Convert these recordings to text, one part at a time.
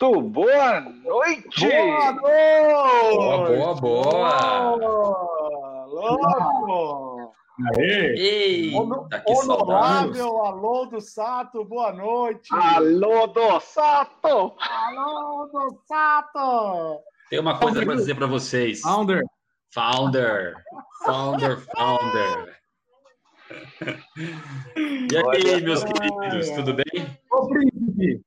Muito boa noite! Boa noite! Boa, boa, boa! Louco! Ei, Honorável Alô do Sato, boa noite! Alô do Sato! Alô do Sato! Tem uma coisa para dizer para vocês. Founder. Founder. Founder, founder. E aí, meus queridos, tudo bem? Ô, príncipe.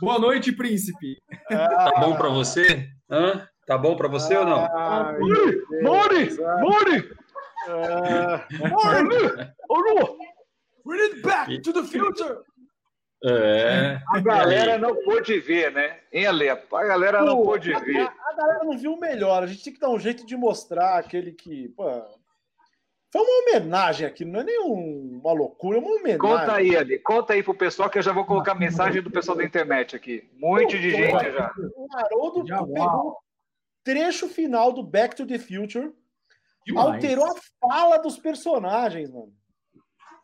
Boa noite, príncipe. Tá bom para você? Hã? Tá bom para você ou não? Mori! Mori! Mori! We need back to the future! É. A galera não pôde ver, né? Em Alepo. A galera não Pô, pôde a, ver. A, a galera não viu o melhor. A gente tem que dar um jeito de mostrar aquele que. Pô, foi uma homenagem aqui, não é nem um- uma loucura, é uma homenagem. Conta aí, Ali. Conta aí pro pessoal que eu já vou colocar mensagem do pessoal da internet aqui. Muito de gente já. O Haroldo Já, pegou o trecho final do Back to the Future, Demais. alterou a fala dos personagens, mano.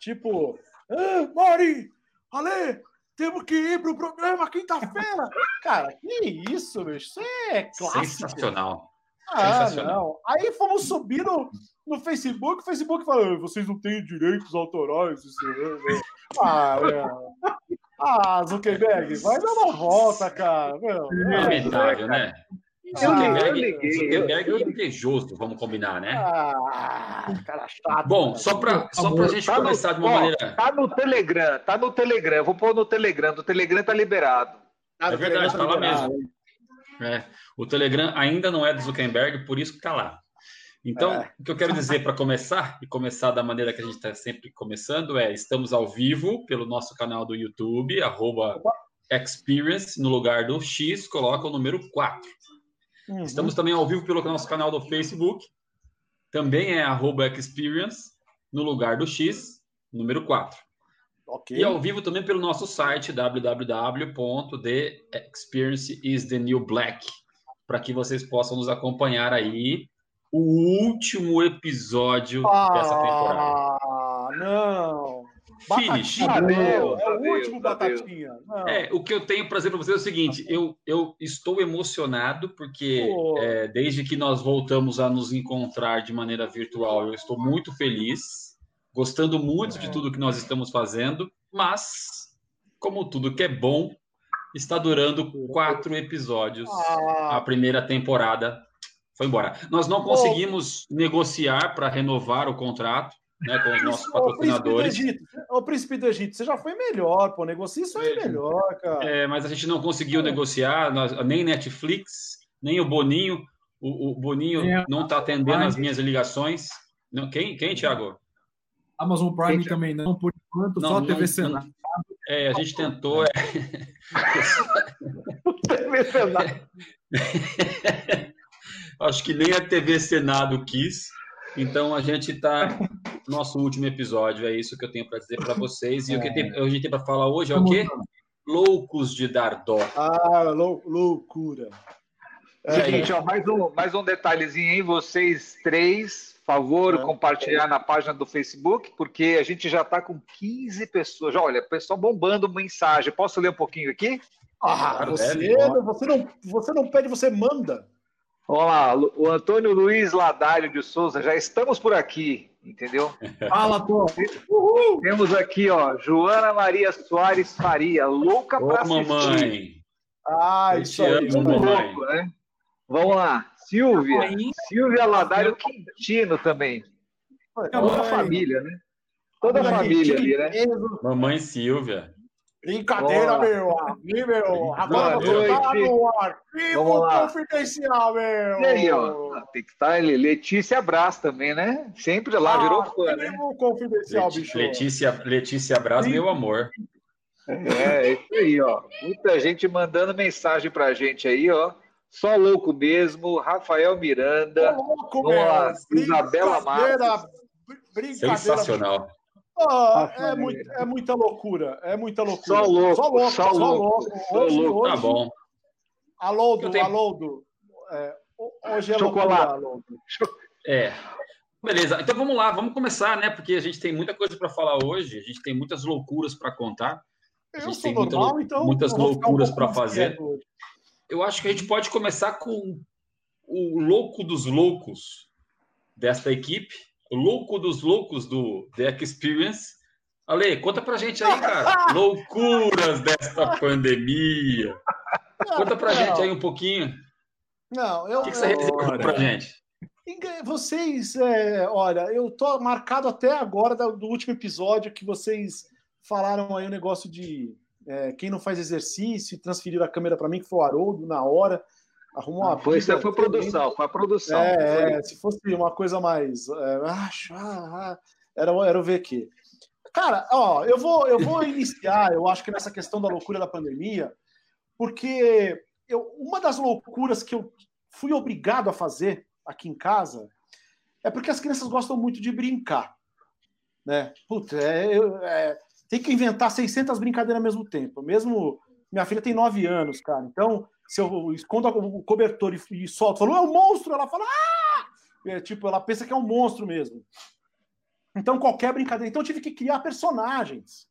Tipo, ah, Mori, Ale, temos que ir pro programa quinta-feira. Cara, que isso, bicho? Isso é clássico. Sensacional. Ah, não. Aí fomos subir no, no Facebook, o Facebook falou, "Ah, vocês não têm direitos autorais. Isso, né?" ah, meu. Ah, Zuckerberg, vai dar uma volta, cara. Meu, Lamentável, né? Eu Zuckerberg, liguei. Zuckerberg é invejoso, vamos combinar, né? Ah, cara chato. Bom, só para só pra gente Tá no- começar de uma ó, maneira. Tá no Telegram, tá no Telegram. Eu vou pôr no Telegram. No Telegram tá liberado. Ah, É verdade, tá lá liberado. mesmo. É, o Telegram ainda não é do Zuckerberg, por isso que tá lá. Então, É. o que eu quero dizer para começar, e começar da maneira que a gente está sempre começando, é: estamos ao vivo pelo nosso canal do YouTube, arroba Experience, no lugar do X, coloca o número 4. Uhum. Estamos também ao vivo pelo nosso canal do Facebook, também é arroba Experience, no lugar do X, número 4. Ok. E ao vivo também pelo nosso site www.theexperienceisthenewblack para que vocês possam nos acompanhar aí o último episódio dessa temporada. Ah, não. Finish. Adeus. É o adeus, último adeus. batatinha. Não. É, o que eu tenho para dizer para vocês é o seguinte: eu, eu estou emocionado porque é, desde que nós voltamos a nos encontrar de maneira virtual, eu estou muito feliz, gostando muito de tudo que nós estamos fazendo, mas, como tudo que é bom, está durando quatro episódios. Ah, A primeira temporada foi embora. Nós não conseguimos negociar para renovar o contrato né, com os nossos patrocinadores. Ô príncipe do Egito, você já foi melhor, pô. Negocia isso aí melhor, cara. É, mas a gente não conseguiu negociar, nós- nem Netflix, nem o Boninho. O, o Boninho a- não está atendendo as minhas ligações. Não, quem, quem, Thiago? Amazon Prime Gente, também não, por enquanto, Não, só não- TV não- Senado. É, a gente tentou. é, acho que nem a TV Senado quis. Então a gente está nosso último episódio. É isso que eu tenho para dizer para vocês. E o que tem- a gente tem para falar hoje é o quê? Loucos de dar dó. Ah, lou- loucura. É, Seguinte, ó, mais, um, mais um detalhezinho aí, vocês três, favor, É. compartilhar na página do Facebook, porque a gente já está com 15 pessoas. Olha, pessoal bombando mensagem. Posso ler um pouquinho aqui? Ah, você, você, não, você não pede, você manda. Vamos lá, Lu- o Antônio Luiz Ladário de Souza, já estamos por aqui, entendeu? Fala, Tom. Temos aqui, ó, Joana Maria Soares Faria, louca Ô, para assistir. mamãe. Ah, isso aí. amo, aí. mamãe. Louco, né? Vamos lá, Silvia. Silvia Ladário Quintino também. Toda a família, né? Toda a família ali, né? Mamãe Silvia. Brincadeira, Boa. meu. Aqui, meu. Agora Boa você tá no arquivo confidencial, meu. E aí, ó, tem que estar ele. Letícia Braz também, né? Sempre lá, virou fã, né? Arquivo confidencial, Leti- bicho. Letícia, Letícia Braz, meu amor. É, é isso aí, ó. Muita gente mandando mensagem pra gente aí, ó. Só louco mesmo, Rafael Miranda. Louco, meu. Isabela Matos. br- Brincadeira. Sensacional. Ah, é, muito, é muita loucura. É muita loucura. Só louco, Só louco. só louco, só Hoje, louco. Tá hoje, bom. Aloldo, tenho- Aloldo. É, hoje é Chocolate. loucura, Aloldo. É. Beleza, então vamos lá, vamos começar, né? Porque a gente tem muita coisa para falar hoje, a gente tem muitas loucuras para contar. A Eu gente sou tem muita normal, lou- então. muitas eu vou ficar um loucuras pra mais fazer. Eu acho que a gente pode começar com o louco dos loucos desta equipe, o louco dos loucos do The Experience. Ale, conta pra gente aí, cara. Loucuras desta pandemia. Conta pra Não, gente aí um pouquinho. Não, eu. O que, que você eu- reservou pra gente? Vocês, é, olha, eu tô marcado até agora do último episódio que vocês falaram aí o negócio de é, quem não faz exercício e transferiram a câmera para mim, que foi o Haroldo, na hora. Arrumou uma Foi, isso foi produção, foi a produção. É, é, se fosse uma coisa mais. é, acho, ah, ah, era, era o VQ. Cara, ó, eu vou, eu vou iniciar, eu acho que nessa questão da loucura da pandemia, porque eu, uma das loucuras que eu fui obrigado a fazer aqui em casa é porque as crianças gostam muito de brincar. Né? Puta, é, é, tem que inventar 600 brincadeiras ao mesmo tempo. Mesmo. Minha filha tem 9 anos, cara. Então, se eu escondo o cobertor e, e solto, falo, é um monstro, ela fala, ah! É, tipo, ela pensa que é um monstro mesmo. Então, qualquer brincadeira. Então, eu tive que criar personagens.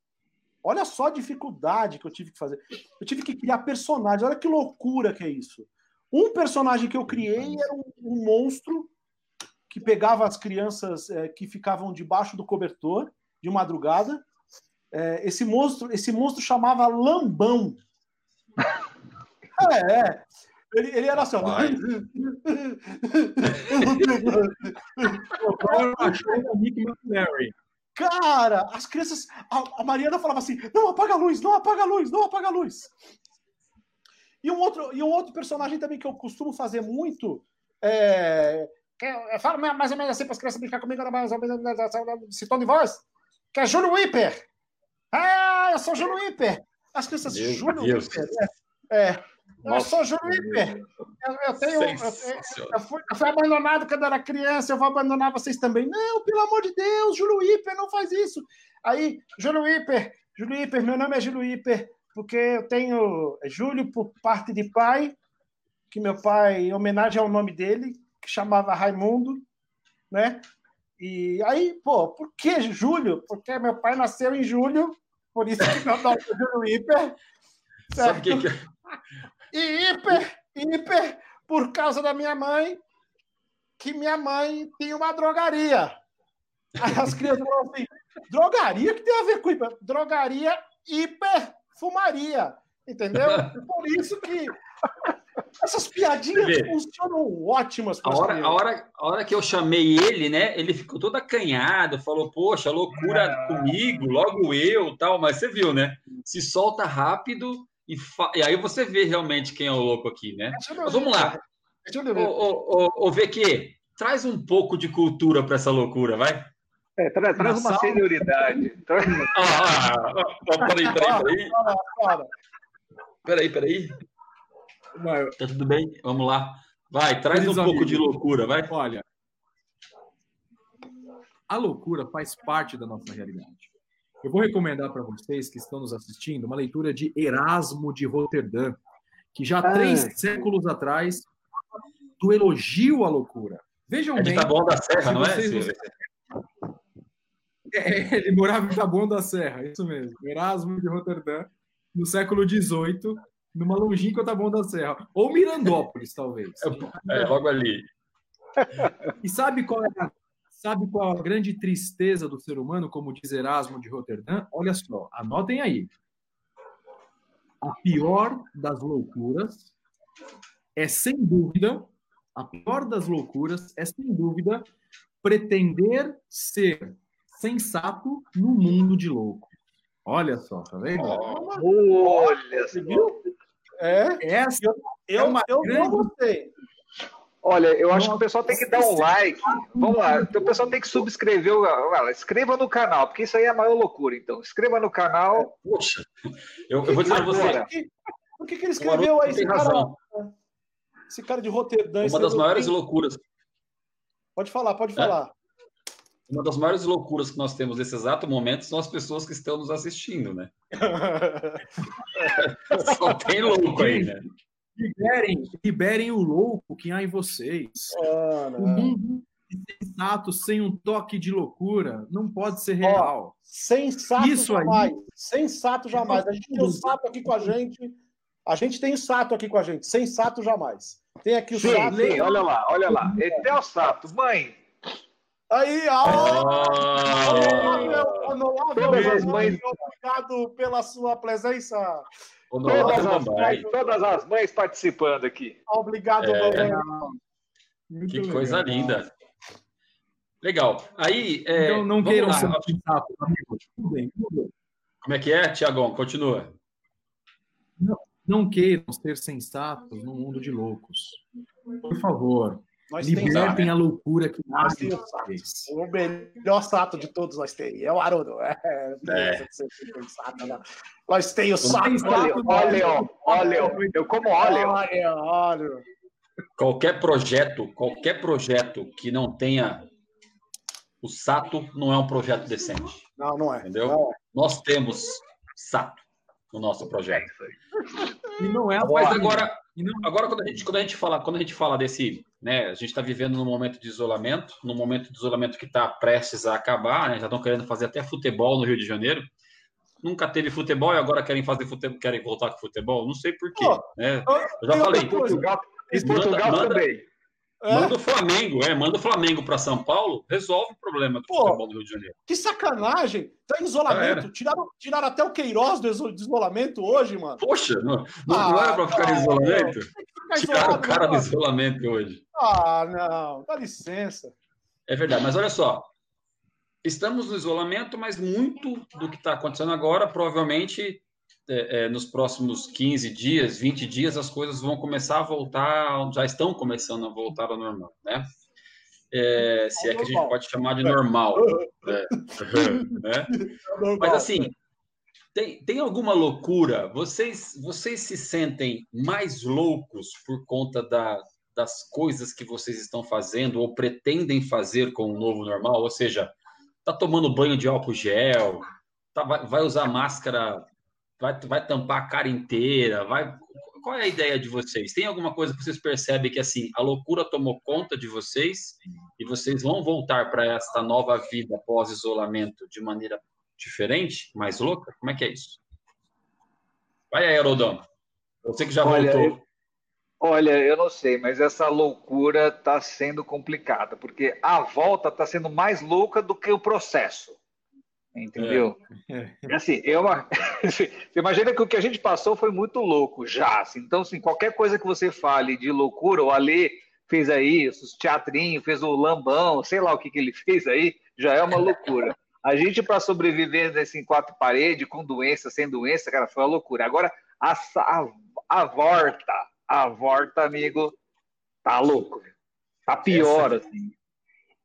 Olha só a dificuldade que eu tive que fazer. Eu tive que criar personagens. Olha que loucura que é isso. Um personagem que eu criei era um, um monstro que pegava as crianças eh, que ficavam debaixo do cobertor de madrugada. Eh, esse monstro, esse monstro chamava Lambão. É, é. Ele, ele era assim, ó. Cara, as crianças. A, a Mariana falava assim: não apaga a luz, não apaga a luz, não apaga a luz. E um outro, e um outro personagem também que eu costumo fazer muito. É, eu, falo mais ou menos assim para as crianças brincar comigo, mais ou menos esse tom de voz. Que é Júlio Whipper. Ah, eu sou Júlio Whipper. As crianças, Meu Júlio Deus. Whipper. É, é. eu Nossa. sou Júlio Whipper. Eu, eu tenho. eu- eu- Sensacional. eu fui, eu fui abandonado quando era criança, eu vou abandonar vocês também. Não, pelo amor de Deus, Júlio Hiper, não faz isso. Aí, Júlio Hiper, Júlio Hiper, meu nome é Júlio Hiper, porque eu tenho é Júlio por parte de pai, que meu pai, em homenagem ao nome dele, que chamava Raimundo, né? E aí, pô, por que Júlio? Porque meu pai nasceu em julho, por isso que meu nome é Júlio Hiper. Sabe o que, que? E hiper, hiper, por causa da minha mãe, que minha mãe tinha uma drogaria. Aí as crianças falam assim: drogaria? O que tem a ver com hiper? Drogaria, hiper, fumaria. Entendeu? Por isso que essas piadinhas vê? funcionam ótimas A hora, a, hora, a hora que eu chamei ele, né? Ele ficou todo acanhado, falou, poxa, loucura comigo, logo eu, tal, mas você viu, né? Se solta rápido e, fa- e aí você vê realmente quem é o louco aqui, né? Mas vamos lá. Ô, ver. ô, ô, ô VQ, traz um pouco de cultura para essa loucura, vai. É, tra- traz uma Nassau. senioridade. Tra- Ah, ah, ah, ah, peraí, peraí, peraí. Peraí, peraí. Vai, Tá tudo bem? Vamos lá. Vai, traz um pouco de loucura, vai. Olha, a loucura faz parte da nossa realidade. Eu vou recomendar para vocês que estão nos assistindo uma leitura de Erasmo de Roterdã, que já há Ah. três séculos atrás do elogio à loucura. Vejam É de bem, Taboão da Serra, não é? É, ele morava em Taboão da Serra, isso mesmo. Erasmo de Roterdã, no século XVIII, numa longínqua Taboão da Serra. Ou Mirandópolis, talvez. É, logo ali. E sabe qual é a, sabe qual a grande tristeza do ser humano, como diz Erasmo de Roterdã? Olha só, anotem aí. A pior das loucuras é sem dúvida, a pior das loucuras é sem dúvida pretender ser sensato no mundo de louco. Olha só, tá vendo? Olha Você só. viu? É, Essa eu, uma eu grande- não gostei. Olha, eu acho que o pessoal tem que dar um like. Vamos lá, então o pessoal tem que subscrever. o- olha, Inscreva no canal, porque isso aí é a maior loucura. Então, inscreva no canal. Poxa, eu, eu vou dizer pra você. Agora. Por que, que ele escreveu aí esse tem cara? razão. Esse cara de Roterdã. Uma das maiores loucuras, Pode falar, pode É? falar. Uma das maiores loucuras que nós temos nesse exato momento são as pessoas que estão nos assistindo, né? Só tem louco aí, né? liberem, liberem o louco que há em vocês. Ah, O não. mundo, sensato sem um toque de loucura não pode ser real. Sensato Isso jamais. Aí. Sensato jamais. A gente tem o Sato aqui com a gente. A gente tem o Sato aqui com a gente. Sensato jamais. Tem aqui o sim, Sato. Sim, olha lá, olha lá. Esse é o Sato. Mãe, Aí, ó! Todas as mães. Obrigado pela sua presença. Todas as, mães, todas as mães participando aqui. Obrigado, é... Que legal. coisa linda. Legal. Aí. É, então, não queiram ser sapo, amigo. Como é que é, Tiagão? Continua. Não, não queiram ser sensatos no mundo de loucos. Por favor. Nós Libertem a loucura que nós temos. O melhor sato de todos nós tem. É o Haroldo. É, é. Nós temos o sato. Óleo, óleo. Eu como óleo. Óleo, óleo. Qualquer projeto, qualquer projeto que não tenha o Sato não é um projeto decente. Não, não é. Entendeu? Não é. Nós temos Sato no nosso projeto. E não é Mas agora, agora quando a gente, quando a gente fala, quando a gente fala desse, né, a gente está vivendo num momento de isolamento, num momento de isolamento que está prestes a acabar, né, já estão querendo fazer até futebol no Rio de Janeiro. Nunca teve futebol e agora querem fazer futebol, querem voltar com futebol. Não sei porquê. Oh, né? Eu já eu falei. Portugal, em Portugal manda, também. É. Manda o Flamengo, é, manda o Flamengo para São Paulo, resolve o problema do Pô, futebol do Rio de Janeiro. Que sacanagem! Tá em isolamento. Tiraram, tiraram até o Queiroz do isolamento hoje, mano. Poxa, não, não, ah, não era para ficar em isolamento? Tiraram o cara do isolamento hoje. Ah, não, dá licença. É verdade, mas olha só. Estamos no isolamento, mas muito do que está acontecendo agora provavelmente é, é, nos próximos 15 dias, 20 dias, as coisas vão começar a voltar, já estão começando a voltar ao normal, né? É, se é que a gente pode chamar de normal. Né? né? Mas assim, tem, tem alguma loucura? Vocês, vocês se sentem mais loucos por conta da, das coisas que vocês estão fazendo ou pretendem fazer com o novo normal? Ou seja, tá tomando banho de álcool gel, tá, vai, vai usar máscara vai, vai tampar a cara inteira, vai. Qual é a ideia de vocês? Tem alguma coisa que vocês percebem que assim a loucura tomou conta de vocês e vocês vão voltar para esta nova vida pós isolamento de maneira diferente, mais louca? Como é que é isso? Vai aí, Herodão. Você que já olha, voltou. Eu, olha, eu não sei, mas essa loucura está sendo complicada, porque a volta está sendo mais louca do que o processo. Entendeu? É. é. Assim, eu, você imagina que o que a gente passou foi muito louco já. Assim. Então, assim, qualquer coisa que você fale de loucura, o Ale fez aí, os teatrinhos, fez o lambão, sei lá o que, que ele fez aí, já é uma loucura. A gente, para sobreviver nesse quatro paredes, com doença, sem doença, cara, foi uma loucura. Agora, a, a, a volta, a volta, amigo, tá louco. Tá pior, Essa... assim.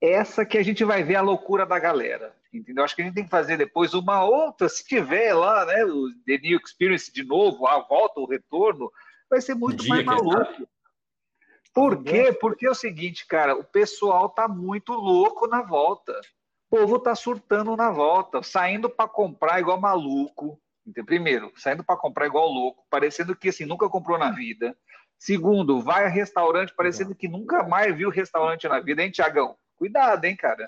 Essa que a gente vai ver a loucura da galera entendeu? Acho que a gente tem que fazer depois uma outra, se tiver lá, né, o The New Experience de novo, a volta, o retorno, vai ser muito mais maluco. Por quê? Porque é o seguinte, cara, o pessoal tá muito louco na volta. O povo tá surtando na volta, saindo para comprar igual maluco. Entendeu? Primeiro, saindo para comprar igual louco, parecendo que assim nunca comprou na vida. Segundo, vai a restaurante parecendo que nunca mais viu restaurante na vida, hein, Tiagão? Cuidado, hein, cara.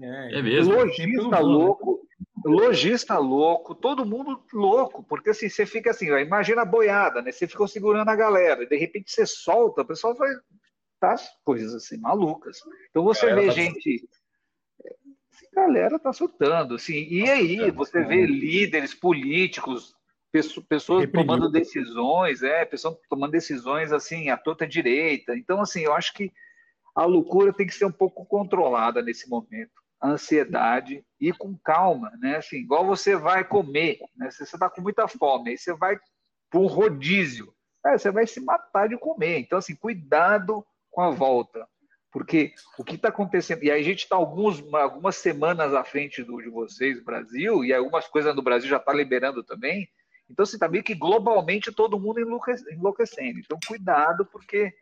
É, é mesmo. Lojista louco, lojista louco, todo mundo louco, porque assim, você fica assim, ó, imagina a boiada, né? Você ficou segurando a galera, e de repente você solta, o pessoal vai. Tá coisas assim, malucas. Então você vê tá gente. A galera tá surtando, assim, e aí você vê líderes políticos, pessoas Reprimido. tomando decisões, é, pessoas tomando decisões assim, à torta direita. Então, assim, eu acho que a loucura tem que ser um pouco controlada nesse momento ansiedade e com calma, né? Assim, igual você vai comer, né? Você está com muita fome, aí você vai um rodízio, é, você vai se matar de comer. Então, assim, cuidado com a volta, porque o que está acontecendo, e a gente está algumas semanas à frente do, de vocês, Brasil, e algumas coisas no Brasil já está liberando também. Então, assim, está meio que globalmente todo mundo enlouquecendo. Então, cuidado, porque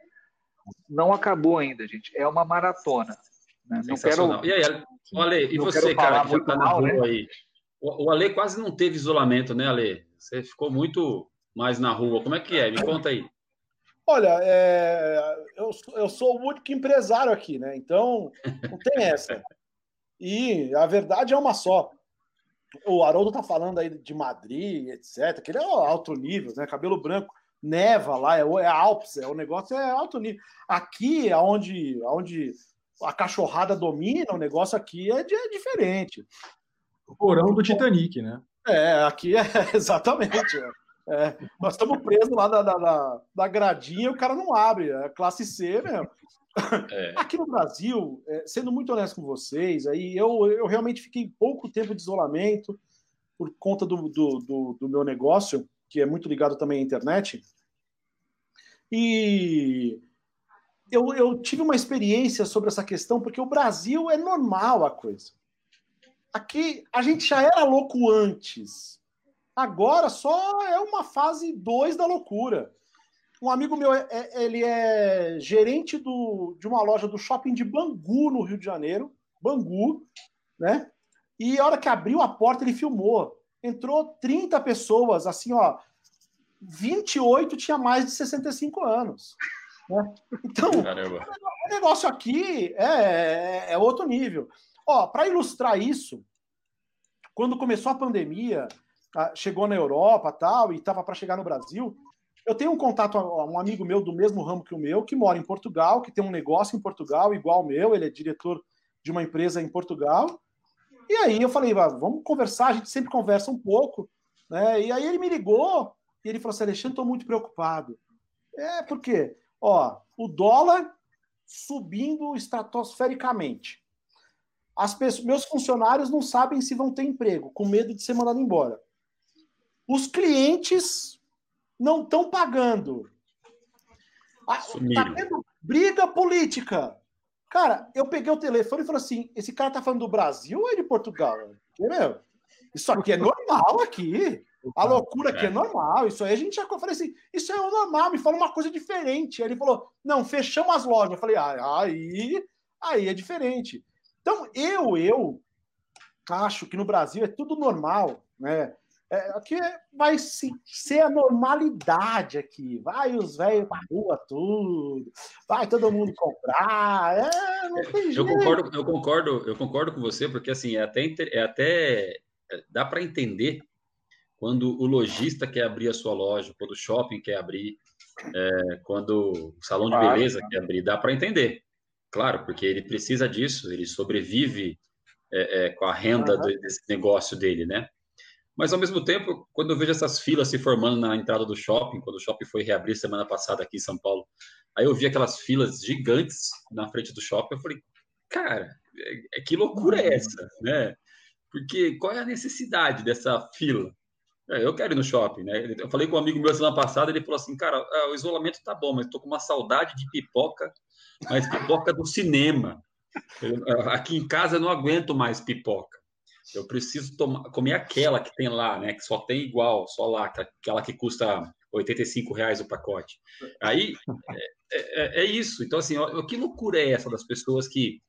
não acabou ainda, gente. É uma maratona. Né? Não quero. E aí, Ale, e você, cara, que já tá na rua né? aí? O, o Ale quase não teve isolamento, né, Ale? Você ficou muito mais na rua. Como é que é? Me conta aí. Olha, é, eu, eu sou o único empresário aqui, né? Então, não tem essa. E a verdade é uma só. O Haroldo tá falando aí de Madrid, etc., que ele é alto nível, né? Cabelo branco, neva lá, é, é Alpes, é, o negócio é alto nível. Aqui, aonde, aonde a cachorrada domina, o negócio aqui é, é diferente. O porão do Titanic, né? É, aqui é exatamente. É. É, nós estamos presos lá da, da, da, gradinha o cara não abre. É classe C mesmo. É. Aqui no Brasil, é, sendo muito honesto com vocês, aí eu, eu realmente fiquei pouco tempo de isolamento por conta do, do, do, do meu negócio, que é muito ligado também à internet. E eu, eu tive uma experiência sobre essa questão, porque o Brasil é normal a coisa. Aqui a gente já era louco antes. Agora só é uma fase 2 da loucura. Um amigo meu, é, é, ele é gerente do, de uma loja do shopping de Bangu, no Rio de Janeiro. Bangu, né? E a hora que abriu a porta, ele filmou. Entrou 30 pessoas, assim, ó. 28 tinha mais de 65 anos. Né? Então, Caramba. o negócio aqui é, é, é outro nível. Ó, para ilustrar isso, quando começou a pandemia, chegou na Europa tal, e estava para chegar no Brasil. Eu tenho um contato, um amigo meu do mesmo ramo que o meu, que mora em Portugal, que tem um negócio em Portugal igual o meu, ele é diretor de uma empresa em Portugal. E aí eu falei, vamos conversar, a gente sempre conversa um pouco. Né? E aí ele me ligou e ele falou assim: Alexandre, estou muito preocupado. É, por quê? Ó, o dólar subindo estratosfericamente. As pessoas, meus funcionários não sabem se vão ter emprego, com medo de ser mandado embora. Os clientes não estão pagando. Está ah, tendo briga política. Cara, eu peguei o telefone e falei assim: esse cara tá falando do Brasil ou é de Portugal? Entendeu? Isso aqui é normal aqui. A loucura aqui é normal. Isso aí a gente já. Eu falei assim: isso é normal, me fala uma coisa diferente. Aí ele falou: não, fechamos as lojas. Eu falei: ah, aí, aí é diferente. Então, eu, eu acho que no Brasil é tudo normal, né? É, aqui vai ser a normalidade aqui. Vai os velhos pra rua, tudo. Vai todo mundo comprar. É, não tem eu Concordo, eu concordo, eu concordo com você, porque assim, é até, é até é, dá para entender quando o lojista quer abrir a sua loja, quando o shopping quer abrir, é, quando o salão de beleza quer abrir, dá para entender. Claro, porque ele precisa disso, ele sobrevive é, é, com a renda uhum. desse negócio dele, né? Mas, ao mesmo tempo, quando eu vejo essas filas se formando na entrada do shopping, quando o shopping foi reabrir semana passada aqui em São Paulo, aí eu vi aquelas filas gigantes na frente do shopping, eu falei, cara, é, é que loucura é essa, né? Porque qual é a necessidade dessa fila? É, eu quero ir no shopping, né? Eu falei com um amigo meu semana passada, ele falou assim, cara, é, o isolamento tá bom, mas tô com uma saudade de pipoca, mas pipoca do cinema. Eu, aqui em casa eu não aguento mais pipoca. Eu preciso tomar, comer aquela que tem lá, né? Que só tem igual, só lá, aquela que custa 85 reais o pacote. Aí é, é, é isso. Então, assim, ó, que loucura é essa das pessoas que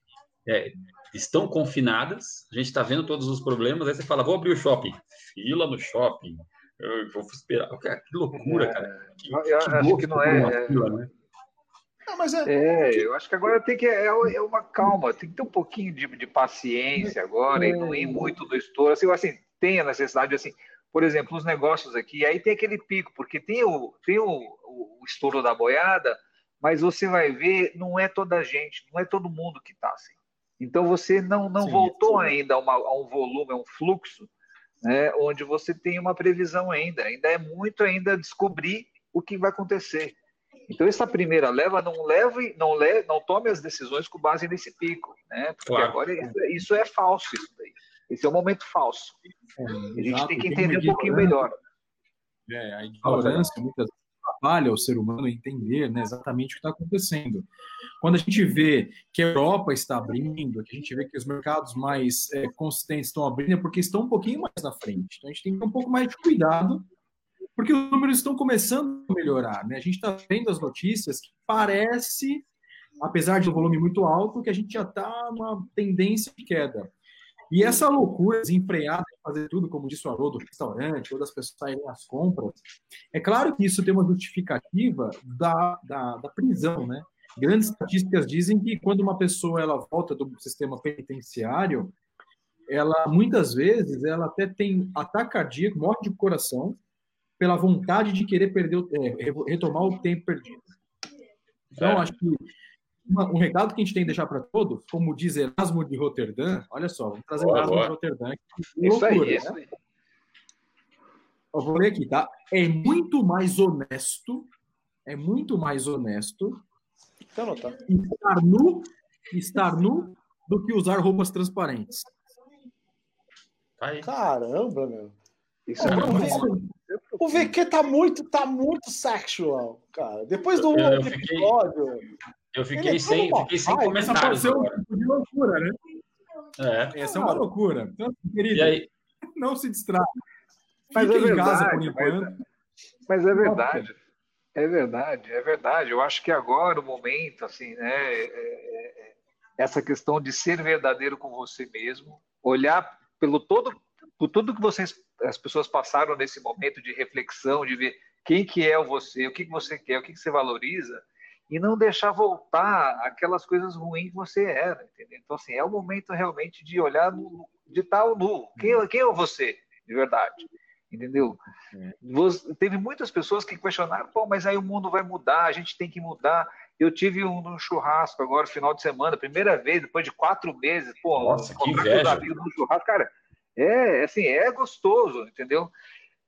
é, estão confinadas? A gente está vendo todos os problemas. Aí você fala, vou abrir o shopping. Fila no shopping. Eu vou esperar. Que loucura, cara. Que, eu, eu que acho que não é. Fila, né? Não, mas é... é, eu acho que agora tem que é, é uma calma, tem que ter um pouquinho de, de paciência agora é. e não ir muito do estouro. Assim, assim, tem a necessidade assim, por exemplo, os negócios aqui, aí tem aquele pico, porque tem o, tem o, o estouro da boiada, mas você vai ver, não é toda a gente, não é todo mundo que está assim. Então você não, não sim, voltou sim. ainda a, uma, a, um volume, a um fluxo, né, onde você tem uma previsão ainda. Ainda é muito ainda descobrir o que vai acontecer. Então, essa primeira leva não leve, não leve, não tome as decisões com base nesse pico, né? Porque claro. agora isso, isso, é falso, isso daí. Esse é um momento falso. É, a gente exato, tem que entender um pouquinho melhor. É, a ignorância muitas vezes atrapalha o ser humano entender né, exatamente o que está acontecendo. Quando a gente vê que a Europa está abrindo, que a gente vê que os mercados mais é, consistentes estão abrindo, é porque estão um pouquinho mais na frente. Então a gente tem que ter um pouco mais de cuidado porque os números estão começando a melhorar. Né? A gente está vendo as notícias que parece, apesar de um volume muito alto, que a gente já está numa tendência de queda. E essa loucura desenfreada fazer tudo, como disse o Alô, do restaurante, ou das pessoas saírem às compras. É claro que isso tem uma justificativa da, da, da prisão, né? Grandes estatísticas dizem que quando uma pessoa ela volta do sistema penitenciário, ela muitas vezes ela até tem ataque cardíaco, morre de coração, pela vontade de querer perder, é, retomar o tempo perdido. Então, é. acho que uma, um recado que a gente tem que deixar para todos, como diz Erasmo de Roterdã, olha só, vamos trazer boa, Erasmo boa. de Roterdã. Que loucura, isso aí, isso né? aí. Eu vou ler aqui, tá? É muito mais honesto, é muito mais honesto então, tá. estar nu, estar nu do que usar roupas transparentes. Aí. Caramba, meu. Isso é, é o, VQ tá muito, tá muito sexual, cara. Depois do eu, eu fiquei, episódio. Eu fiquei sem, fiquei sem comentários. Essa pode ser uma loucura, né? É. Essa é uma loucura. Então, querido, não se distraia. Mas Fique é verdade, casa por enquanto. Mas, mas é verdade. É verdade, é verdade. Eu acho que agora o momento, assim, né? É, é, é, essa questão de ser verdadeiro com você mesmo, olhar pelo todo, por tudo que vocês, as pessoas passaram nesse momento de reflexão, de ver quem que é você, o que, que você quer, o que, que você valoriza, e não deixar voltar aquelas coisas ruins que você era, entendeu? Então, assim, é o momento realmente de olhar, no, de estar nu. Quem, quem é você, de verdade? Entendeu? É. Você, teve muitas pessoas que questionaram, pô, mas aí o mundo vai mudar, a gente tem que mudar. Eu tive um, um churrasco agora, final de semana, primeira vez, depois de quatro meses, pô, Nossa, que inveja. no churrasco, cara, é, assim, é gostoso, entendeu?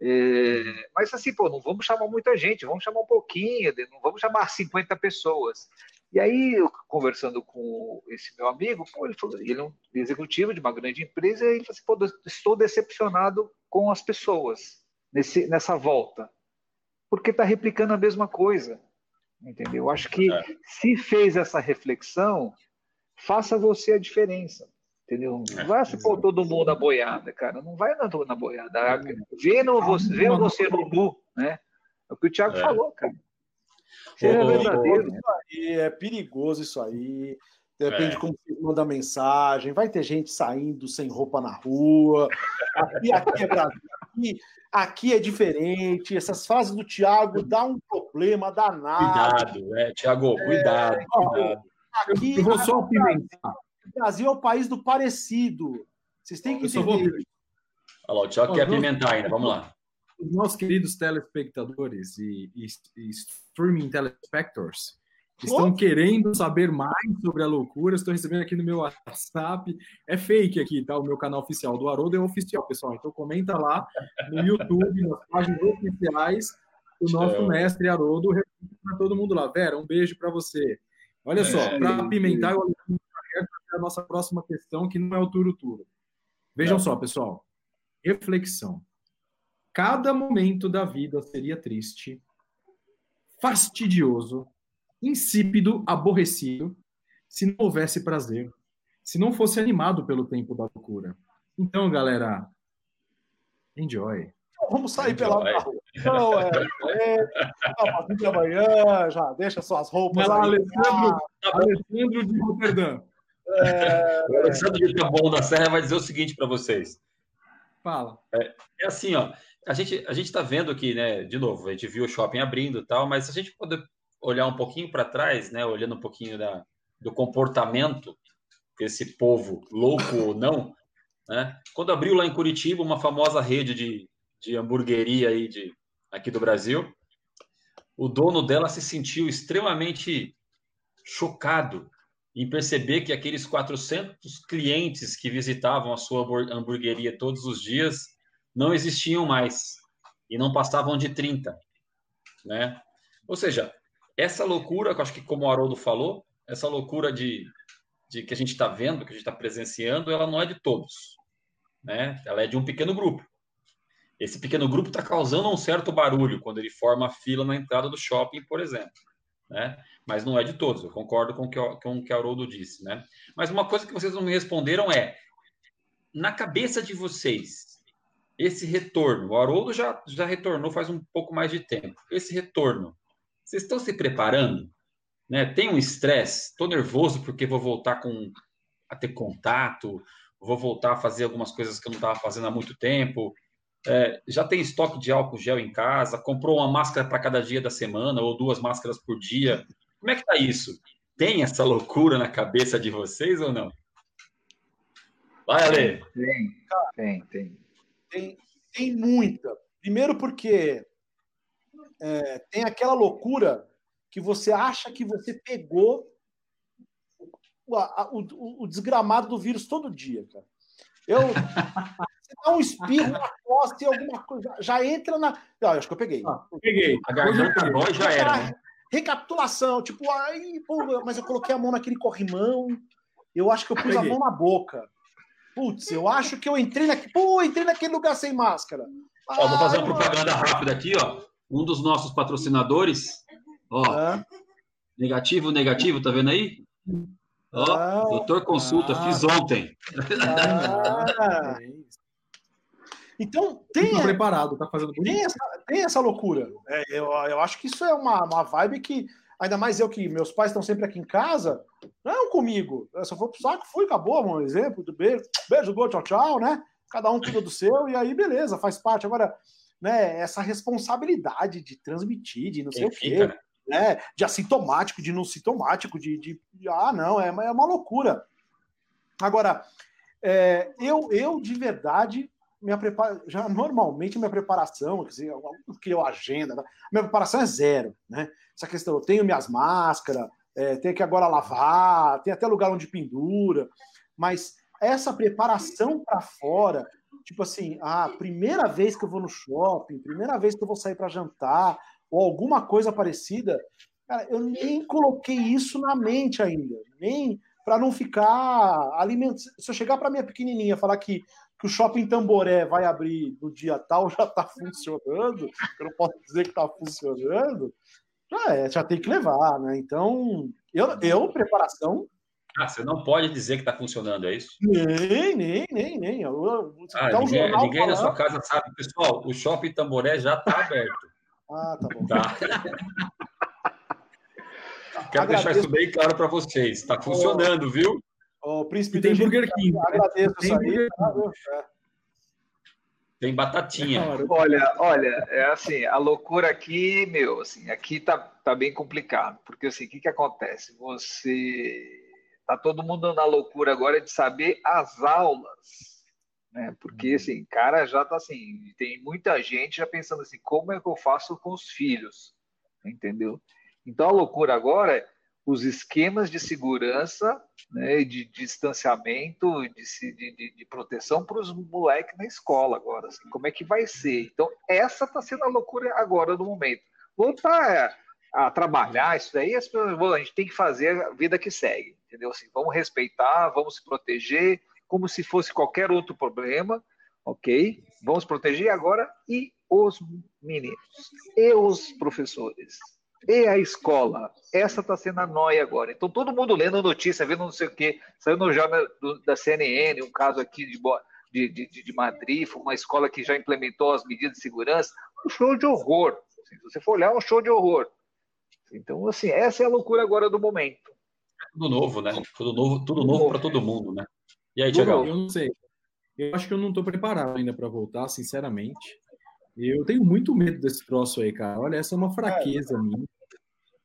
É, mas assim, pô, não vamos chamar muita gente, vamos chamar um pouquinho, não vamos chamar 50 pessoas. E aí, eu, conversando com esse meu amigo, pô, ele falou, ele é um executivo de uma grande empresa, e ele falou assim, pô, estou decepcionado com as pessoas nesse, nessa volta, porque está replicando a mesma coisa, entendeu? Eu acho que é. se fez essa reflexão, faça você a diferença. Entendeu? Não é, vai se pôr todo mundo na boiada, cara. Não vai na, na boiada. Vê, no, você, vê você no né? É o que o Thiago é. falou, cara. É, é verdadeiro. Isso aí, é perigoso isso aí. Depende é. de como você manda mensagem. Vai ter gente saindo sem roupa na rua. Aqui, aqui é Brasil. Aqui, aqui é diferente. Essas frases do Thiago dá um problema danado. Cuidado, é, Thiago, cuidado. É, cuidado. Aqui, eu vou só apimentar. O Brasil é o país do parecido. Vocês têm que entender. Vou... Olha lá, o Thiago quer apimentar ainda. Vamos lá. Os nossos queridos telespectadores e, e, e streaming telespectors estão querendo saber mais sobre a loucura. Estou recebendo aqui no meu WhatsApp. É fake aqui, tá? O meu canal oficial do Haroldo é oficial, pessoal. Então comenta lá no YouTube, nas páginas oficiais do nosso Tchau. mestre Haroldo. Para todo mundo lá. Vera, um beijo para você. Olha só, é, para apimentar, eu a nossa próxima questão, que não é o turo-turo. Vejam só, pessoal. Reflexão. Cada momento da vida seria triste, fastidioso, insípido, aborrecido, se não houvesse prazer, se não fosse animado pelo tempo da loucura. Então, galera, enjoy. Então, vamos sair enjoy. pela rua. Então, é, é, de amanhã, já deixa suas roupas. Vai lá, Alessandro, Alessandro de Roterdã. É... O Alessandro de Taboão da Serra vai dizer o seguinte para vocês. Fala. É, é, assim, ó. A gente a gente está vendo aqui, né? De novo, a gente viu o shopping abrindo e tal, mas se a gente poder olhar um pouquinho para trás, né? Olhando um pouquinho da, do comportamento desse povo louco ou não, né? Quando abriu lá em Curitiba uma famosa rede de, de hamburgueria aí de aqui do Brasil, o dono dela se sentiu extremamente chocado em perceber que aqueles 400 clientes que visitavam a sua hamburgueria todos os dias não existiam mais e não passavam de 30, né? Ou seja, essa loucura, que acho que como o Haroldo falou, essa loucura de, de que a gente está vendo, que a gente está presenciando, ela não é de todos, né? Ela é de um pequeno grupo. Esse pequeno grupo está causando um certo barulho quando ele forma fila na entrada do shopping, por exemplo né? Mas não é de todos, eu concordo com o que, com o que Haroldo disse, né? Mas uma coisa que vocês não me responderam é, na cabeça de vocês, esse retorno, o Haroldo já, já retornou faz um pouco mais de tempo, esse retorno, vocês estão se preparando? Né? Tem um estresse, estou nervoso porque vou voltar com, a ter contato, vou voltar a fazer algumas coisas que eu não estava fazendo há muito tempo. É, já tem estoque de álcool gel em casa, comprou uma máscara para cada dia da semana ou duas máscaras por dia. Como é que tá isso? Tem essa loucura na cabeça de vocês ou não? Vai, Ale. Tem, tem, tem. Tem, tem muita. Primeiro porque é, tem aquela loucura que você acha que você pegou o, o, o desgramado do vírus todo dia, cara. Eu. Dá um espirro, uma tosse, alguma coisa. Já entra na. Não, acho que eu peguei. Ah, peguei. A garganta dói já era. Né? Recapitulação, tipo, aí, pô, mas eu coloquei a mão naquele corrimão. Eu acho que eu pus a mão na boca. Putz, eu acho que eu entrei naquele. Pô, entrei naquele lugar sem máscara. Ó, vou fazer uma propaganda rápida aqui, ó. Um dos nossos patrocinadores, ó. Ah. Negativo, negativo, tá vendo aí? Ó, ah, doutor consulta, ah, fiz ontem. Ah, então tem. Tá preparado, tá fazendo tem essa, tem essa loucura. É, eu, eu acho que isso é uma, uma vibe que, ainda mais eu que meus pais estão sempre aqui em casa, não comigo. Eu só vou pro saco, fui, acabou, um exemplo do beijo, beijo, gol, tchau, tchau, né? Cada um cuida do seu, e aí beleza, faz parte. Agora, né, essa responsabilidade de transmitir, de não sei o quê. Né? De assintomático, de não sintomático, de, de, de ah, não, é, é uma loucura. Agora, é, eu, eu de verdade, minha prepara... já normalmente minha preparação, quer dizer, eu crio agenda, minha preparação é zero, né? Essa questão, eu tenho minhas máscaras, é, tenho que agora lavar, tem até lugar onde pendura, mas essa preparação para fora, tipo assim, a primeira vez que eu vou no shopping, primeira vez que eu vou sair para jantar, ou alguma coisa parecida, cara, eu nem coloquei isso na mente ainda, nem para não ficar alimentando. Se eu chegar para minha pequenininha falar que, que o shopping Tamboré vai abrir no dia tal, já está funcionando, eu não posso dizer que está funcionando, já, é, já tem que levar, né? Então, eu, eu preparação. Ah, você não pode dizer que está funcionando, é isso? Nem, nem, nem, nem. Eu, eu, ah, tá ninguém, ninguém na sua casa sabe, pessoal, o shopping Tamboré já está aberto. Ah, tá bom. Tá. Quero agradeço. deixar isso bem claro para vocês. Está funcionando, viu? O príncipe tem Burger King. Né? Agradeço tem isso aí. Tá, tem batatinha. Olha, olha, é assim, a loucura aqui, meu, assim, aqui tá, tá bem complicado, porque assim, o que que acontece? Você tá todo mundo na loucura agora de saber as aulas né? Porque, uhum. assim, cara já tá assim, tem muita gente já pensando assim, como é que eu faço com os filhos? Entendeu? Então, a loucura agora é os esquemas de segurança, né, de, distanciamento, de, de, de proteção para os moleques na escola agora. Assim, como é que vai ser? Então, essa está sendo a loucura agora no momento. Voltar a, a trabalhar isso daí, as pessoas, a gente tem que fazer a vida que segue, entendeu? Assim, vamos respeitar, vamos se proteger, como se fosse qualquer outro problema, ok? Vamos proteger agora e os meninos, e os professores, e a escola. Essa está sendo a noia agora. Então, todo mundo lendo notícia, vendo não sei o quê, saiu no jornal da CNN, um caso aqui de, de, de, de Madrid, uma escola que já implementou as medidas de segurança, um show de horror. Se você for olhar, é um show de horror. Então, assim, essa é a loucura agora do momento. Tudo novo, né? Tudo novo, tudo novo para todo mundo, né? E aí, Tiago? Eu não sei. Eu acho que eu não estou preparado ainda para voltar, sinceramente. Eu tenho muito medo desse troço aí, cara. Olha, essa é uma fraqueza minha.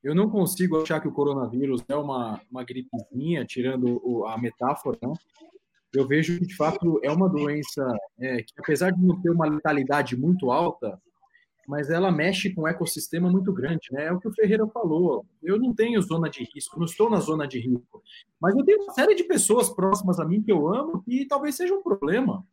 Eu não consigo achar que o coronavírus é uma, uma gripezinha, tirando o, a metáfora, né? Eu vejo que, de fato, é uma doença é, que, apesar de não ter uma letalidade muito alta, mas ela mexe com um ecossistema muito grande, né? É o que o Ferreira falou. Eu não tenho zona de risco, não estou na zona de risco, mas eu tenho uma série de pessoas próximas a mim que eu amo e talvez seja um problema.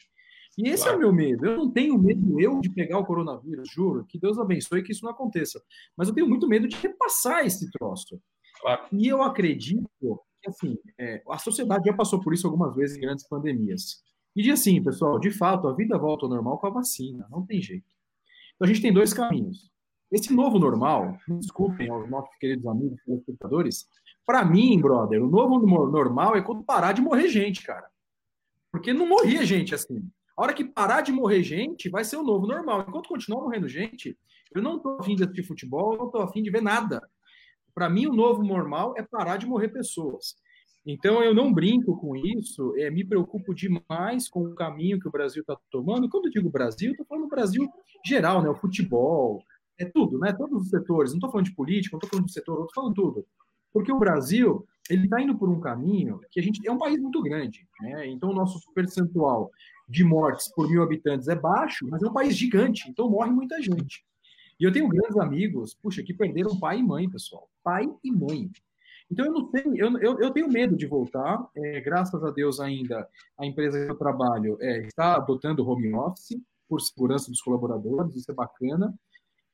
E esse claro. é o meu medo. Eu não tenho medo eu de pegar o coronavírus, juro. Que Deus abençoe que isso não aconteça. Mas eu tenho muito medo de repassar esse troço. Claro. E eu acredito que, assim, é, a sociedade já passou por isso algumas vezes em grandes pandemias. E de assim, pessoal, de fato, a vida volta ao normal com a vacina. Não tem jeito. Então a gente tem dois caminhos. Esse novo normal, desculpem aos nossos queridos amigos e espectadores, para mim, brother, o novo normal é quando parar de morrer gente, cara. Porque não morria gente assim. A hora que parar de morrer gente, vai ser o novo normal. Enquanto continuar morrendo gente, eu não estou afim de assistir futebol, eu não estou afim de ver nada. Para mim, o novo normal é parar de morrer pessoas. Então, eu não brinco com isso, é, me preocupo demais com o caminho que o Brasil está tomando. Quando eu digo Brasil, estou falando Brasil geral, né? O futebol, é tudo, né? Todos os setores. Não estou falando de política, não estou falando de setor, estou falando tudo. Porque o Brasil, ele está indo por um caminho que a gente é um país muito grande, né? Então, o nosso percentual de mortes por mil habitantes é baixo, mas é um país gigante, então morre muita gente. E eu tenho grandes amigos, puxa, que perderam pai e mãe, pessoal. Pai e mãe. Então, eu não tenho, eu, eu, eu tenho medo de voltar. É, graças a Deus, ainda a empresa que eu trabalho é, está adotando home office por segurança dos colaboradores, isso é bacana.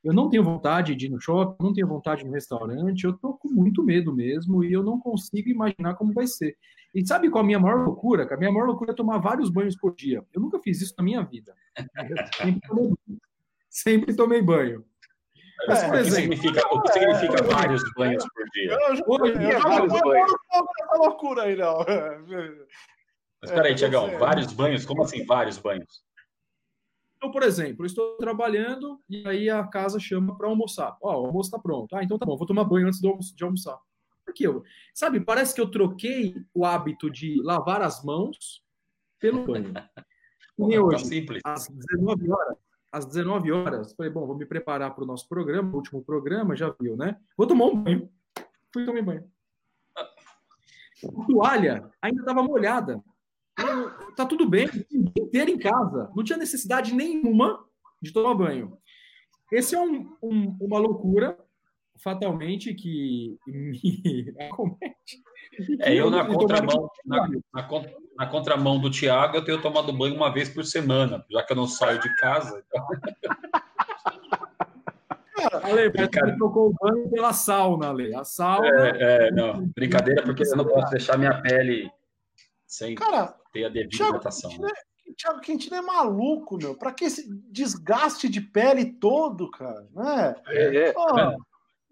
Eu não tenho vontade de ir no shopping, não tenho vontade de ir no restaurante, eu estou com muito medo mesmo e eu não consigo imaginar como vai ser. E sabe qual a minha maior loucura? A minha maior loucura é tomar vários banhos por dia. Eu nunca fiz isso na minha vida. Sempre tomei, sempre tomei banho. Mas, por exemplo, o que significa, o que significa vários banhos por dia? Eu, eu, eu, vários banhos. Essa loucura aí, não. Mas peraí, Tiagão, vários banhos? Como assim vários banhos? Então, por exemplo, eu estou trabalhando e aí a casa chama para almoçar. Ó, oh, o almoço está pronto. Ah, então tá bom, vou tomar banho antes de almoçar. Porque eu, sabe, parece que eu troquei o hábito de lavar as mãos pelo banho. E hoje, tá simples. às 19 horas, às 19 horas, falei, bom, vou me preparar para o nosso programa, o último programa, já viu, né? Vou tomar um banho. Fui tomar banho. A toalha ainda estava molhada. Tá tudo bem, inteiro em casa. Não tinha necessidade nenhuma de tomar banho. Esse é um, um, uma loucura, fatalmente, que me acomete. É, eu na contramão, na, na, na, contramão do Tiago, eu tenho tomado banho uma vez por semana, já que eu não saio de casa. Então... Ale, você trocou o banho pela sauna, Ale. A sauna. É, é, não, brincadeira, porque eu não posso deixar minha pele sem cara, ter a devida Thiago hidratação. Quintino é, Thiago Quintino é maluco, meu. Pra que esse desgaste de pele todo, cara? Né? É, é. Oh,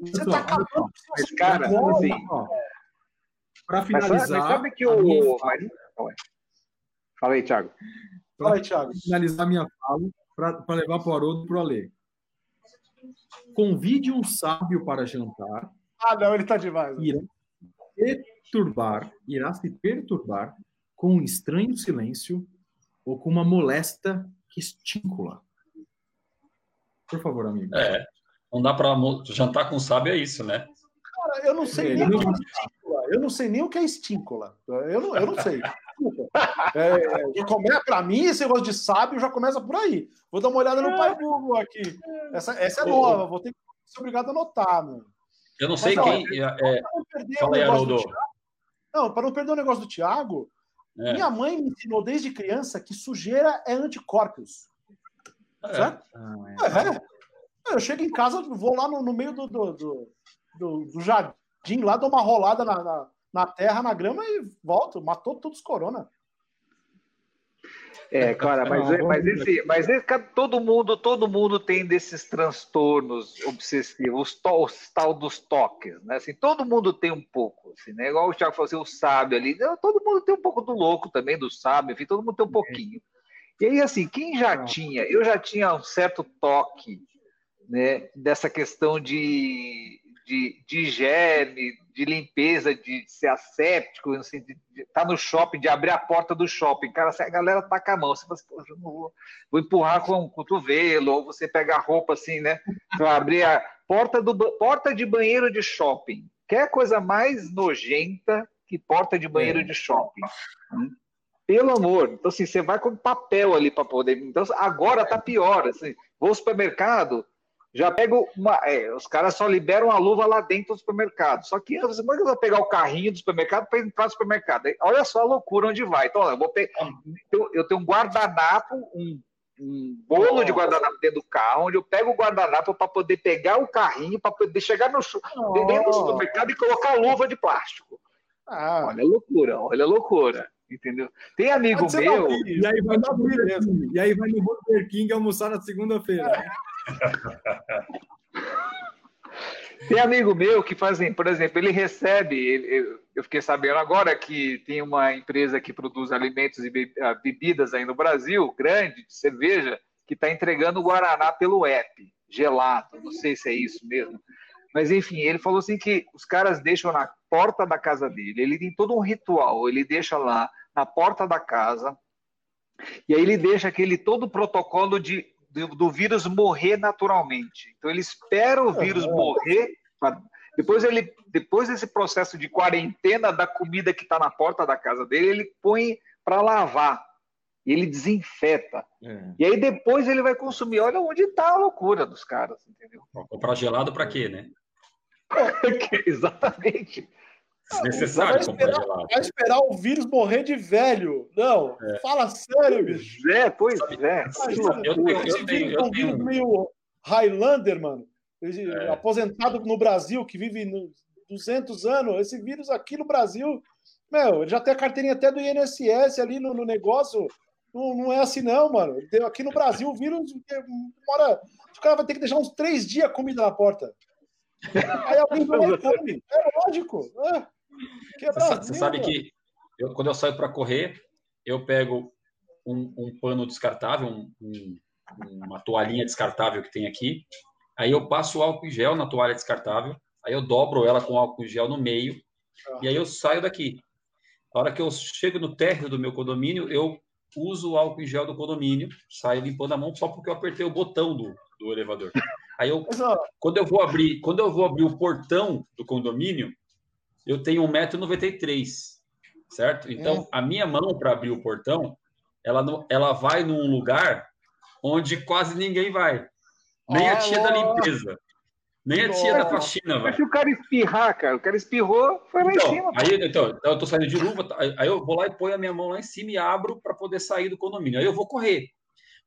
você tá acabando. Mas, cara, assim, para finalizar. Mas, mas sabe que o. Fala... fala aí, Thiago. Fala aí, Thiago. finalizar minha fala, para levar para o Haroldo e para o Alê. Convide um sábio para jantar. Ah, não, ele está demais. Irá perturbar, irá se perturbar com um estranho silêncio ou com uma molesta estíncula. Por favor, amigo. É, não dá para jantar com sábio, é isso, né? Cara, eu não sei nem o que é estíncula. Eu não sei nem o que é estíncula. Eu não, eu não sei. É, começa, para mim, esse negócio de sábio já começa por aí. Vou dar uma olhada no pai Google aqui. Essa, essa é nova, vou ter que ser obrigado a anotar, meu. Eu não sei Mas, quem. Ó, é... Fala aí, Haroldo. Não, para não perder o negócio do Thiago, é. minha mãe me ensinou desde criança que sujeira é anticorpos. É. Certo? Ah, é. é. Eu chego em casa, vou lá no, no meio do, do, do, do, do jardim, lá dou uma rolada na, na, na, terra, na grama e volto. Matou todos os corona. É, cara, mas, não, mas, esse, mas esse, todo mundo, todo mundo tem desses transtornos obsessivos, os, to, os tal dos toques, né? Assim, todo mundo tem um pouco, assim, né? Igual o Thiago falou assim, o sábio ali, todo mundo tem um pouco do louco também, do sábio, enfim, todo mundo tem um pouquinho. E aí, assim, quem já tinha, eu já tinha um certo toque, né, dessa questão de, de, de higiene, de limpeza, de ser asséptico, assim, de estar tá no shopping, de abrir a porta do shopping. Cara, assim, a galera com a mão, você fala assim, Poxa, não vou, vou empurrar com o cotovelo, ou você pega a roupa assim, né? Para abrir a porta, do, porta de banheiro de shopping. Quer coisa mais nojenta que porta de banheiro é. de shopping? Hum? Pelo amor. Então, assim, você vai com papel ali para poder. Então, agora tá pior. Assim, vou ao supermercado, já pego uma. É, os caras só liberam a luva lá dentro do supermercado. Só que você pode é pegar o carrinho do supermercado para entrar no supermercado. Olha só a loucura onde vai. Então, eu vou pegar. Eu tenho um guardanapo, um, um bolo de guardanapo dentro do carro, onde eu pego o guardanapo para poder pegar o carrinho, para poder chegar no dentro do supermercado e colocar a luva de plástico. Ah. Olha a loucura, olha a loucura. Entendeu? Tem amigo meu. E aí vai no Burger King almoçar na segunda-feira. Tem amigo meu que fazem, por exemplo, ele recebe, ele, eu fiquei sabendo agora que tem uma empresa que produz alimentos e ah, bebidas aí no Brasil, grande, de cerveja, que está entregando Guaraná pelo app, gelado. Não sei se é isso mesmo. Mas, enfim, ele falou assim que os caras deixam na porta da casa dele. Ele tem todo um ritual. Ele deixa lá na porta da casa. E aí ele deixa aquele todo o protocolo de, do, do vírus morrer naturalmente. Então ele espera o vírus uhum. morrer. Pra, depois ele, depois desse processo de quarentena da comida que está na porta da casa dele, ele põe para lavar. E ele desinfeta. É. E aí depois ele vai consumir. Olha onde está a loucura dos caras, entendeu? Comprar gelado para quê, né? Exatamente. Desnecessário vai esperar, gelado. Vai esperar o vírus morrer de velho. Não, é. fala sério, bicho. É, pois é. eu, tenho, eu, tenho, eu tenho... meio Highlander, mano. É. Aposentado no Brasil, que vive no 200 anos. Esse vírus aqui no Brasil, meu, ele já tem a carteirinha até do INSS ali no, no negócio. Não, não, é assim, não, mano. Aqui no Brasil, o vírus mora. O cara vai ter que deixar uns três dias comida na porta. Aí alguém vai e come. É lógico. É. Que é Brasil, você sabe que eu, quando eu saio para correr, eu pego um, um pano descartável, um, um, uma toalhinha descartável que tem aqui. Aí eu passo o álcool em gel na toalha descartável. Aí eu dobro ela com álcool em gel no meio. Ah. E aí eu saio daqui. A hora que eu chego no térreo do meu condomínio, eu uso o álcool em gel do condomínio, saio limpando a mão só porque eu apertei o botão do, do elevador. Aí eu, quando eu vou abrir, quando eu vou abrir o portão do condomínio, eu tenho 1,93m, certo? Então, é. a minha mão para abrir o portão, ela, ela vai num lugar onde quase ninguém vai. Nem a tia da limpeza. Nem a tia da faxina, vai. Deixa o cara espirrar, cara. O cara espirrou, foi lá então, em cima. Aí, então, então, eu tô saindo de luva, aí eu vou lá e ponho a minha mão lá em cima e abro para poder sair do condomínio. Aí eu vou correr.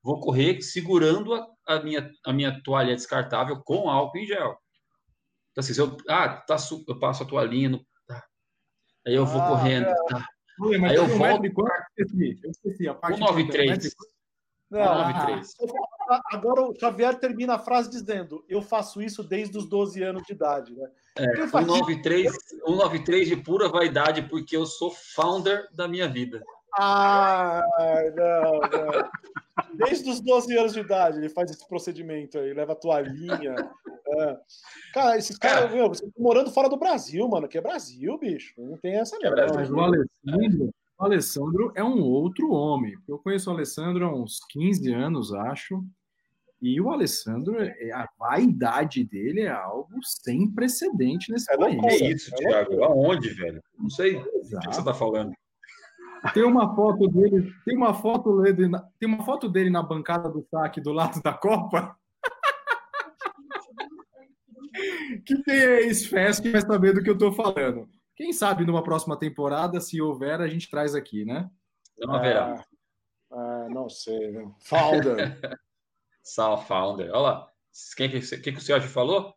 Vou correr segurando a, a, minha, a minha toalha descartável com álcool em gel. Então, assim, se eu, ah, tá, eu passo a toalhinha, no, tá. aí eu vou ah, correndo. É. Tá. aí eu volto. Eu esqueci, a parte 193. Não, 193. Agora o Xavier termina a frase dizendo: Eu faço isso desde os 12 anos de idade. Né? É, 193, 193 de pura vaidade, porque eu sou founder da minha vida. Ah, não, não. Desde os 12 anos de idade ele faz esse procedimento aí, leva a toalhinha. É. Cara, esses caras, meu, você tá morando fora do Brasil, mano, que é Brasil, bicho. Não tem essa não. É Mas o Alessandro, o Alessandro é um outro homem. Eu conheço o Alessandro há uns 15 anos, acho. E o Alessandro, é, a vaidade dele é algo sem precedente nesse é país. É isso, Thiago. Aonde, velho? Não sei Exato. o que você está falando. Tem uma foto dele, tem uma foto dele, tem uma foto dele na bancada do saque do lado da Copa. que tem ex-fest que vai saber do que eu estou falando. Quem sabe numa próxima temporada, se houver, a gente traz aqui, né? Não haverá. Ah, ah, não sei. Não. Founder. Sal Founder. Olha lá. Quem que, que, que o senhor falou?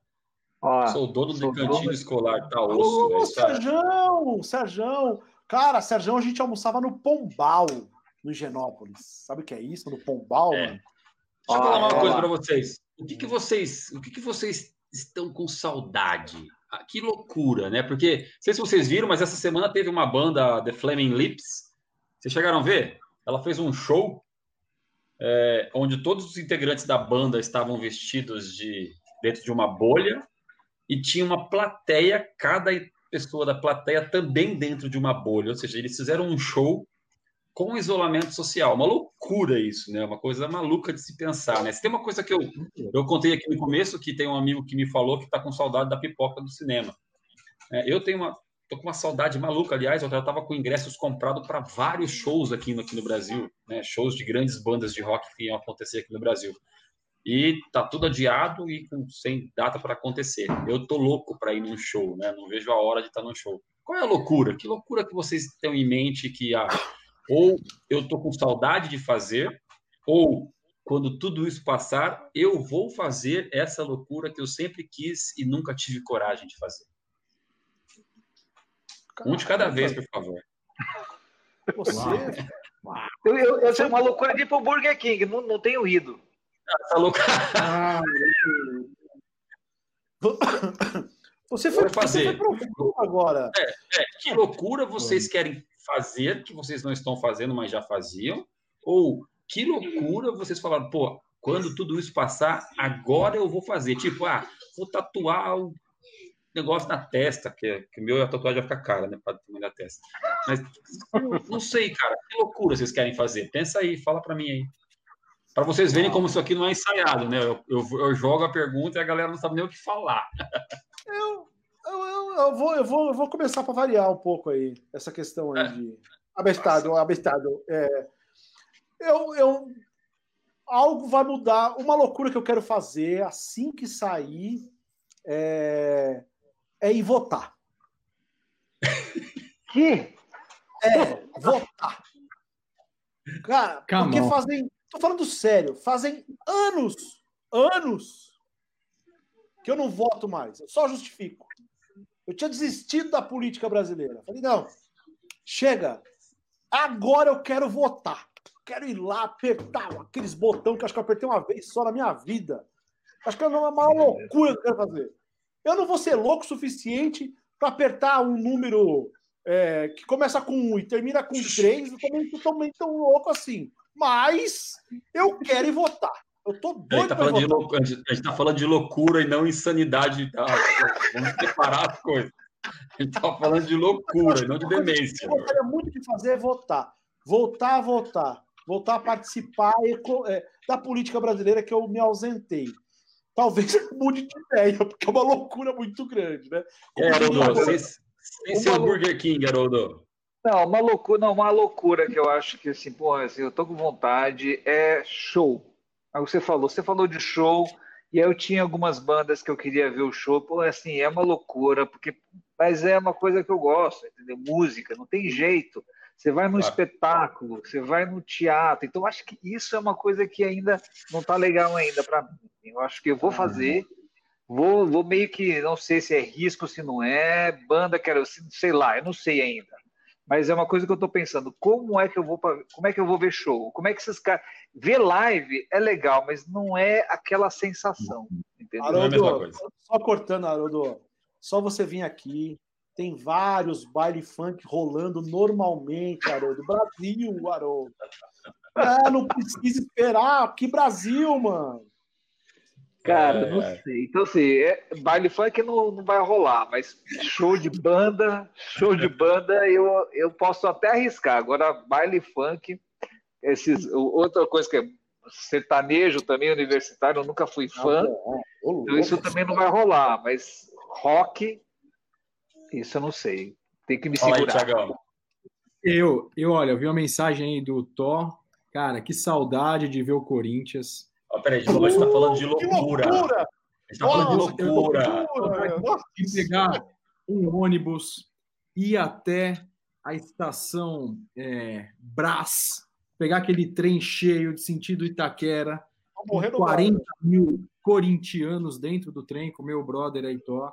Ah, sou o dono do cantinho dono... escolar, tá osso. Ô, Sérgio, Sérgio. Cara, Sérgio, a gente almoçava no Pombal, no Higienópolis. Sabe o que é isso, no Pombal, é. mano? Deixa eu falar uma coisa para vocês. O que, que vocês, o que, que vocês estão com saudade? Ah, que loucura, né? Porque, não sei se vocês viram, mas essa semana teve uma banda, The Flaming Lips. Vocês chegaram a ver? Ela fez um show é, onde todos os integrantes da banda estavam vestidos de dentro de uma bolha e tinha uma plateia, cada pessoa da plateia também dentro de uma bolha. Ou seja, eles fizeram um show com isolamento social. Uma loucura isso, né? Uma coisa maluca de se pensar, né? Se tem uma coisa que eu, eu contei aqui no começo, que tem um amigo que me falou que está com saudade da pipoca do cinema. É, eu tenho uma, tô com uma saudade maluca, aliás, eu estava com ingressos comprados para vários shows aqui no, aqui no Brasil, né? Shows de grandes bandas de rock que iam acontecer aqui no Brasil. E tá tudo adiado e com, sem data para acontecer. Eu tô louco para ir num show, né? Não vejo a hora de estar tá num show. Qual é a loucura? Que loucura que vocês têm em mente que ah, ou eu tô com saudade de fazer, ou quando tudo isso passar, eu vou fazer essa loucura que eu sempre quis e nunca tive coragem de fazer. Um de cada vez, por favor. Você. Eu, eu, eu sei uma loucura de ir pro Burger King, não, não tenho ido. Ah, você foi, fazer. Você foi agora. É, é, que loucura vocês querem fazer que vocês não estão fazendo, mas já faziam? Ou que loucura vocês falaram, pô, quando tudo isso passar, agora eu vou fazer. Tipo, ah, vou tatuar o negócio na testa, que, é, que o meu a tatuagem vai ficar cara, né? Para tamanho da testa. Mas não sei, cara, que loucura vocês querem fazer. Pensa aí, fala para mim aí. Para vocês verem como isso aqui não é ensaiado, né? Eu, eu, eu, jogo a pergunta e a galera não sabe nem o que falar. Eu, eu, eu, eu vou, eu, vou, eu vou começar para variar um pouco aí, essa questão aí é. de abestado, abestado. É, eu, eu, algo vai mudar. Uma loucura que eu quero fazer assim que sair é, é ir votar. Que? É, votar. Cara, Come porque on. fazem. Tô falando sério, fazem anos, anos que eu não voto mais. Eu só justifico. Eu tinha desistido da política brasileira. Falei, não, chega. Agora eu quero votar. Quero ir lá apertar aqueles botões que acho que eu apertei uma vez só na minha vida. Acho que é uma maior loucura que eu quero fazer. Eu não vou ser louco o suficiente para apertar um número é, que começa com um e termina com três. Eu também não tô tão louco assim. Mas eu quero ir votar. Eu tô doido para votar. Louco, a gente está falando de loucura e não insanidade. Tá? Vamos separar as coisas. A gente está falando de loucura, não de demência. Eu gostaria muito de fazer é votar. Voltar a votar. Voltar a participar é, da política brasileira que eu me ausentei talvez mude de ideia, porque é uma loucura muito grande, né? é, Haroldo, sem ser o Burger King, Haroldo. Não, uma loucura, não, uma loucura que eu acho que assim, pô, assim, eu tô com vontade é show. Aí você falou, você falou de show, e aí eu tinha algumas bandas que eu queria ver o show, pô, assim, é uma loucura, porque mas é uma coisa que eu gosto, entendeu? Música, não tem jeito. Você vai no claro. espetáculo, você vai no teatro. Então, acho que isso é uma coisa que ainda não está legal ainda para mim. Eu acho que eu vou fazer, vou, vou meio que, não sei se é risco, se não é, banda, quero, sei lá, eu não sei ainda. Mas é uma coisa que eu estou pensando, como é que eu vou como é que eu vou ver show? Como é que esses caras ver live é legal, mas não é aquela sensação, entendeu? Haroldo, é só cortando, Haroldo, só você vir aqui, tem vários baile funk rolando normalmente, Haroldo. Brasil, Haroldo. É, não precisa esperar. Que Brasil, mano. Cara, é, não sei. Então, assim, é, baile funk não, não vai rolar, mas show de banda, show de banda, eu, eu posso até arriscar. Agora, baile funk, esses, outra coisa que é sertanejo também, universitário, eu nunca fui fã. Ah, então, isso também não vai rolar, mas rock, isso eu não sei. Tem que me segurar. Aí, eu, eu, olha, eu vi uma mensagem aí do Thor. Cara, que saudade de ver o Corinthians. Oh, peraí, a gente está falando de loucura. loucura. A gente está falando de loucura. E pegar um ônibus, ir até a estação é, Brás, pegar aquele trem cheio de sentido Itaquera, com 40 mil corintianos dentro do trem, com meu brother Heitor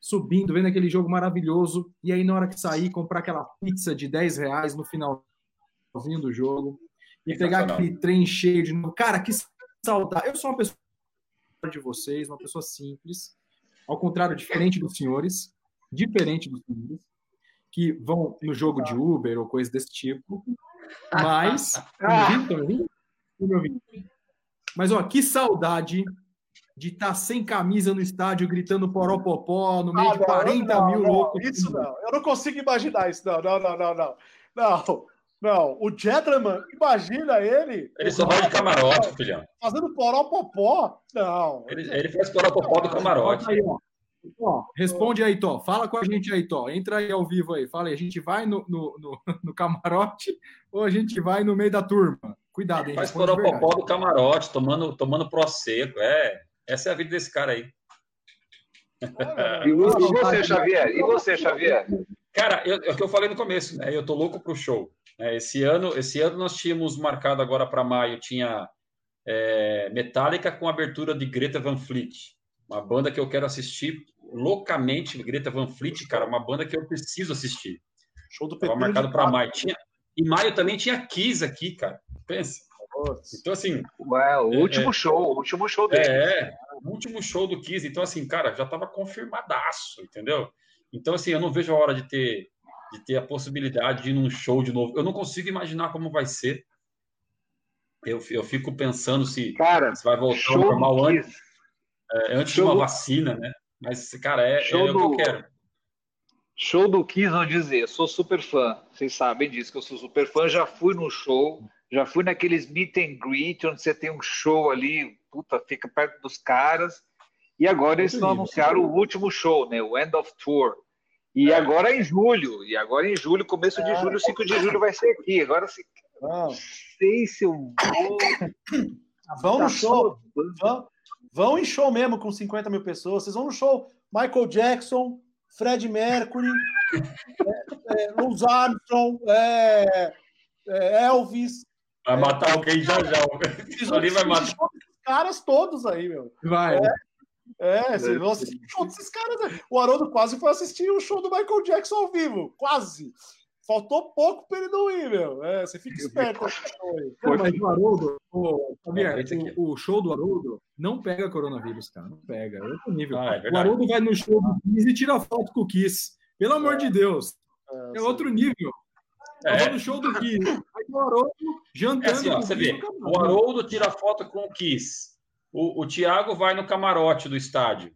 subindo, vendo aquele jogo maravilhoso, e aí na hora que sair, comprar aquela pizza de 10 reais no finalzinho do jogo, e pegar aquele trem cheio de novo. Cara, que saudade. Eu sou uma pessoa de vocês, uma pessoa simples, ao contrário, diferente dos senhores, diferente dos senhores, que vão no jogo de Uber ou coisa desse tipo, mas... Mas, ó, que saudade de estar tá sem camisa no estádio gritando poropopó no meio ah, de 40 não, mil não, loucos. Isso não, eu não consigo imaginar isso, não, não, não, não, não. Não, não. O Gentleman, imagina ele. Ele só vai de camarote, filhão. Fazendo poropopó? Não. Ele, ele faz poropopó do camarote. Aí, ó. Ó, responde aí, Tó. Fala com a gente aí, Tó. Entra aí ao vivo aí. Fala aí, a gente vai no, no, no, no camarote ou a gente vai no meio da turma? Cuidado, hein? Faz poropopó do camarote, tomando, tomando seco. É. Essa é a vida desse cara aí. e você, Xavier? E você, Xavier? Cara, é o que eu falei no começo, né? Eu tô louco pro show. É, esse ano, esse ano nós tínhamos marcado agora para maio, tinha é, Metallica com abertura de Greta Van Fleet, uma banda que eu quero assistir loucamente. Greta Van Fleet, cara, uma banda que eu preciso assistir. Show do Tava marcado para maio. Tinha, em maio também tinha Kiss aqui, cara. Pensa. Então, assim. Ué, o é, último é, show, o último show dele. É, o último show do Kiss. Então, assim, cara, já estava confirmadaço, entendeu? Então, assim, eu não vejo a hora de ter, de ter a possibilidade de ir num show de novo. Eu não consigo imaginar como vai ser. Eu, eu fico pensando se, cara, se vai voltar ao normal antes, é, antes de uma vacina, né? Mas, cara, é, Show é do... o que eu quero. Show do Kiss, não dizer, sou super fã. Vocês sabem disso, que eu sou super fã. Já fui no show, já fui naqueles meet and greet, onde você tem um show ali, puta, fica perto dos caras. E agora eles estão anunciaram o último show, né? O End of Tour. E é. agora é em julho. E agora em julho, começo de julho, 5 de julho vai ser aqui. Agora se... não sei se eu vou. Vão no show. Vão, vão em show mesmo com 50 mil pessoas. Vocês vão no show Michael Jackson, Fred Mercury, é, é, Louis Armstrong, é, é, Elvis. Vai matar alguém já já. Ali vai matar. Os caras todos aí, meu. Vai. É, é, vocês vão assistir o show desses caras. Né? O Haroldo quase foi assistir o show do Michael Jackson ao vivo. Quase. Faltou pouco para ele não ir, meu. É, você fica esperto. Mas o Haroldo, o, o, o, show do Haroldo não pega coronavírus, cara. Não pega. É outro nível. Ah, é o Haroldo vai no show do Kiss e tira foto com o Kiss. Pelo amor é. de Deus. É, é outro nível. É. no show do Kiss. Aí o Haroldo jantando. É assim, ó, você vê. O Haroldo tira foto com o Kiss o, o Thiago vai no camarote do estádio.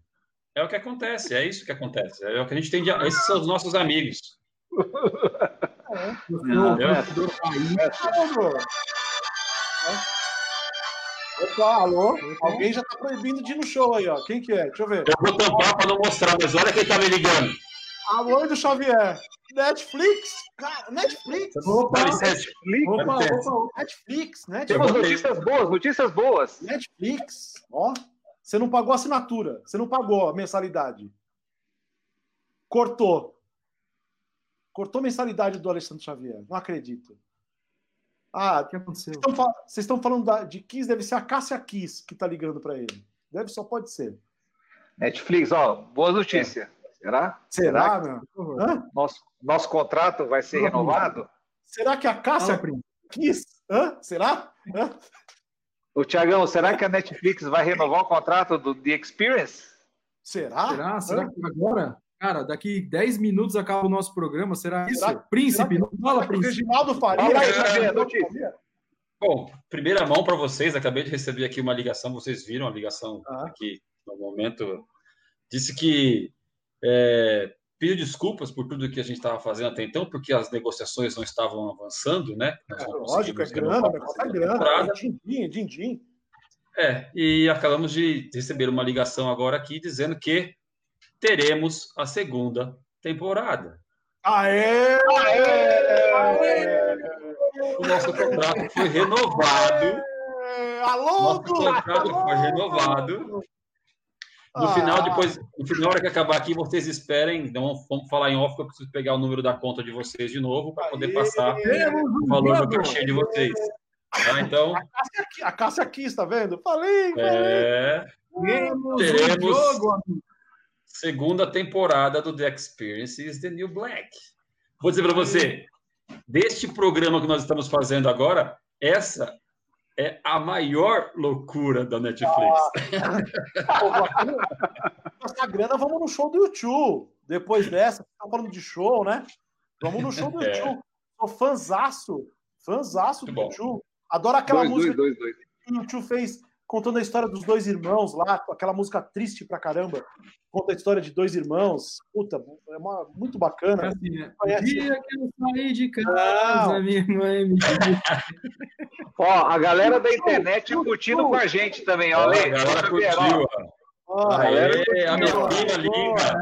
É o que acontece, é isso que acontece. É o que a gente tem de. Esses são os nossos amigos. Opa, alô? Alguém já tá proibindo de ir no show aí, ó. Quem que é? Deixa eu ver. Eu vou tampar para não mostrar, mas olha quem tá me ligando. Alô do Xavier. Netflix? Cara, Netflix? Opa, Netflix? Opa, opa, Netflix, Netflix. Temos notícias boas, notícias boas. Netflix, ó. Você não pagou a assinatura, você não pagou a mensalidade. Cortou. Cortou a mensalidade do Alexandre Xavier. Não acredito. Ah, o que aconteceu? Vocês estão falando da, de Kiss, deve ser a Cássia Kiss que tá ligando para ele. Deve, só pode ser. Netflix, ó, boa notícia. É. Será? Será, Será meu? Nosso, nosso contrato vai ser renovado? Será que a Cássia quis? Hã? Será? Hã? O Tiagão, será que a Netflix vai renovar o contrato do The Experience? Será? Será? Será que agora? Cara, daqui 10 minutos acaba o nosso programa. Será isso? Será? Príncipe, será que... não fala, Príncipe. Reginaldo Faria. Fala aí, Javier, notícia. Bom, primeira mão para vocês. Acabei de receber aqui uma ligação. Vocês viram a ligação ah. aqui no momento. Disse que é, pediu desculpas por tudo que a gente estava fazendo até então, porque as negociações não estavam avançando, né? É, lógico, é grana, é grana, din-din, din-din. É, e acabamos de receber uma ligação agora aqui dizendo que teremos a segunda temporada. Aê! Aê! Aê! O nosso contrato foi renovado. Alô, Nosso contrato foi renovado. No ah. final, depois, no final, na hora que acabar aqui, vocês esperem. Então, vamos falar em off, que eu preciso pegar o número da conta de vocês de novo para poder passar o valor do cachê de vocês. Tá, então. A Cássia aqui, está vendo? Falei! É. Teremos segunda temporada do The Experience is the New Black. Vou dizer para você, deste programa que nós estamos fazendo agora, essa é a maior loucura da Netflix. Ah, grana, vamos no show do YouTube. Depois dessa, estão falando de show, né? Vamos no show do é. YouTube. Sou fãzaço, fãzaço do YouTube. Adoro aquela dois, música dois, dois, que o YouTube fez contando a história dos dois irmãos lá, aquela música triste pra caramba. Conta a história de dois irmãos. Puta, é uma, muito bacana. É assim, né? Dia que eu saí de casa, Não. minha mãe me Ó, a galera da internet curtindo com a gente também, ó. a galera curtiu, ó. a galera curtiu, a minha filha liga.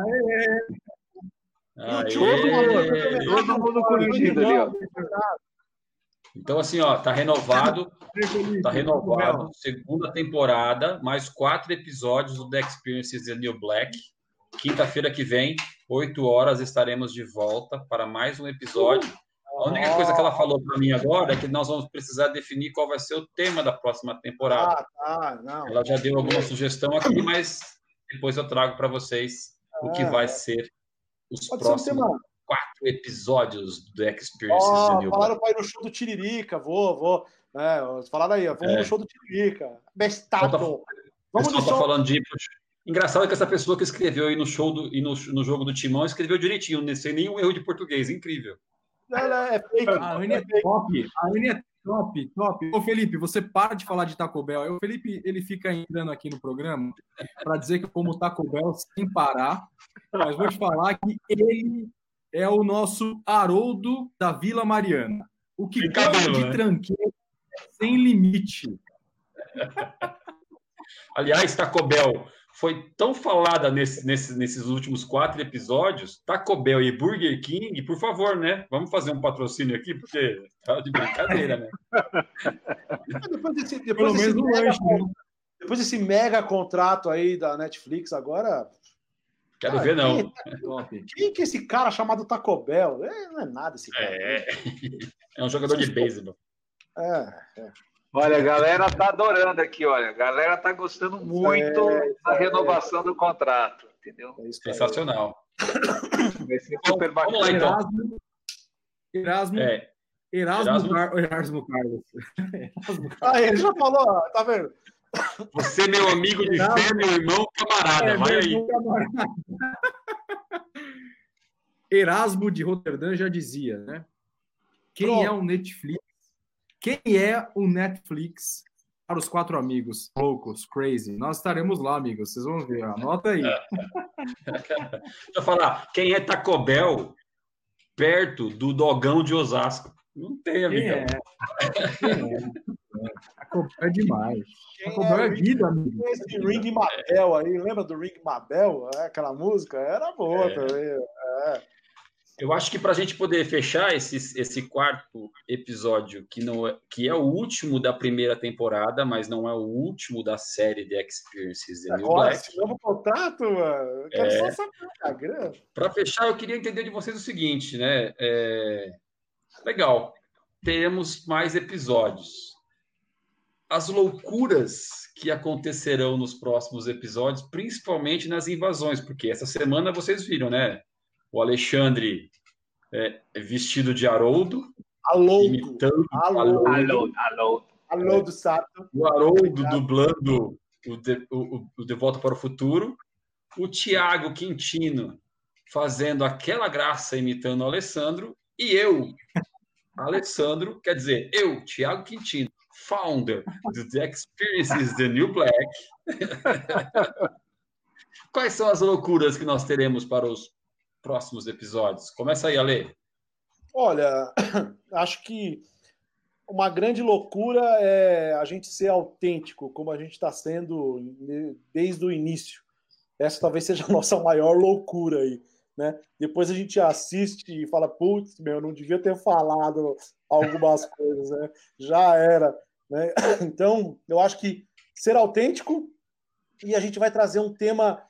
Todo mundo curtindo ali, ó. Então, assim, ó, tá renovado. Tá renovado. Segunda temporada, mais quatro episódios do The Experiences The New Black. Quinta-feira que vem, 8 horas, estaremos de volta para mais um episódio. A única coisa que ela falou para mim agora é que nós vamos precisar definir qual vai ser o tema da próxima temporada. Ah, tá, ela já deu alguma sugestão aqui, mas depois eu trago para vocês o que vai ser os Pode próximos ser quatro episódios do Experience. Oh, falaram para ir no show do Tiririca, vou, vou. É, falaram aí, vamos é. no show do Tiririca. Bestado. Vamos no show. Tá falando de Engraçado que essa pessoa que escreveu aí no show do, e no, no jogo do Timão escreveu direitinho, sem nenhum erro de português. Incrível. Ela é fake. A Anne é top. A Anne é top, top. Ô, Felipe, você para de falar de Taco Bell. O Felipe, ele fica entrando aqui no programa para dizer que eu como Taco Bell sem parar. Mas vou te falar que ele é o nosso Haroldo da Vila Mariana. O que come de né? tranqueira sem limite. Aliás, Taco Bell foi tão falada nesse, nesse, nesses últimos quatro episódios, Taco Bell e Burger King, por favor, né? Vamos fazer um patrocínio aqui, porque tá de brincadeira, né? depois desse, depois desse mega, né? depois desse mega contrato aí da Netflix, agora. Quero ah, ver, não. Quem, quem, que é esse cara chamado Taco Bell? É, não é nada esse cara. É, é um jogador de beisebol. É, é. Olha, a galera tá adorando aqui, olha. A galera tá gostando muito é, da é. renovação do contrato, entendeu? É Sensacional. Vai ser super bacana. Vamos lá, então. Erasmo. É. Erasmo, Erasmo, Car... Erasmo Carlos. ah, ele já falou, tá vendo? Você, meu amigo de Erasmo... fé, meu irmão, camarada. É, vai aí. Camarada. Erasmo de Roterdã já dizia, né? Quem Pronto. é o Netflix quem é o Netflix para os quatro amigos loucos, crazy? Nós estaremos lá, amigos. Vocês vão ver. Anota aí. Deixa eu falar. Quem é Taco Bell perto do Dogão de Osasco? Não tem, amigo. É. Taco Bell é demais. Taco Bell é vida, amigo. Esse Ring Mabel aí, lembra do Ring Mabel? É, aquela música? Era boa é. também. É. Eu acho que para a gente poder fechar esse, esse quarto episódio, que, não é, que é o último da primeira temporada, mas não é o último da série The Experiences The New Black. Esse novo contrato, mano. Eu quero é, só saber Para fechar, eu queria entender de vocês o seguinte, né? É, legal, teremos mais episódios. As loucuras que acontecerão nos próximos episódios, principalmente nas invasões, porque essa semana vocês viram, né? O Alexandre é, vestido de Haroldo. Haroldo. Imitando Haroldo. Haroldo. Haroldo. Haroldo Sato. O Haroldo dublando o de, o, o de Volta para o Futuro. O Tiago Quintino fazendo aquela graça imitando o Alessandro. E eu, Alessandro, quer dizer, eu, Tiago Quintino, founder do The Experiences The New Black. Quais são as loucuras que nós teremos para os próximos episódios? Começa aí, Ale. Olha, acho que uma grande loucura é a gente ser autêntico, como a gente está sendo desde o início. Essa talvez seja a nossa maior loucura aí. Né? Depois a gente assiste e fala, putz, meu, não devia ter falado algumas coisas, né? Já era. Né? Então, eu acho que ser autêntico e a gente vai trazer um tema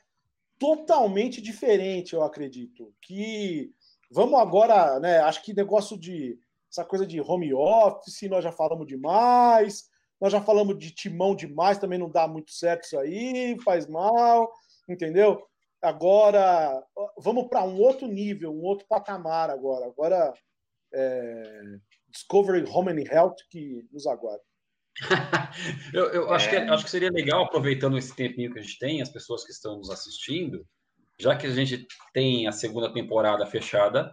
totalmente diferente, eu acredito. Que vamos agora, né? Acho que negócio de essa coisa de home office, nós já falamos demais, nós já falamos de timão demais, também não dá muito certo isso aí, faz mal, entendeu? Agora, vamos para um outro nível, um outro patamar agora. Agora, é, Discovery Home and Health que nos aguarda. Eu, eu é. acho, que, acho que seria legal, aproveitando esse tempinho que a gente tem, as pessoas que estão nos assistindo, já que a gente tem a segunda temporada fechada,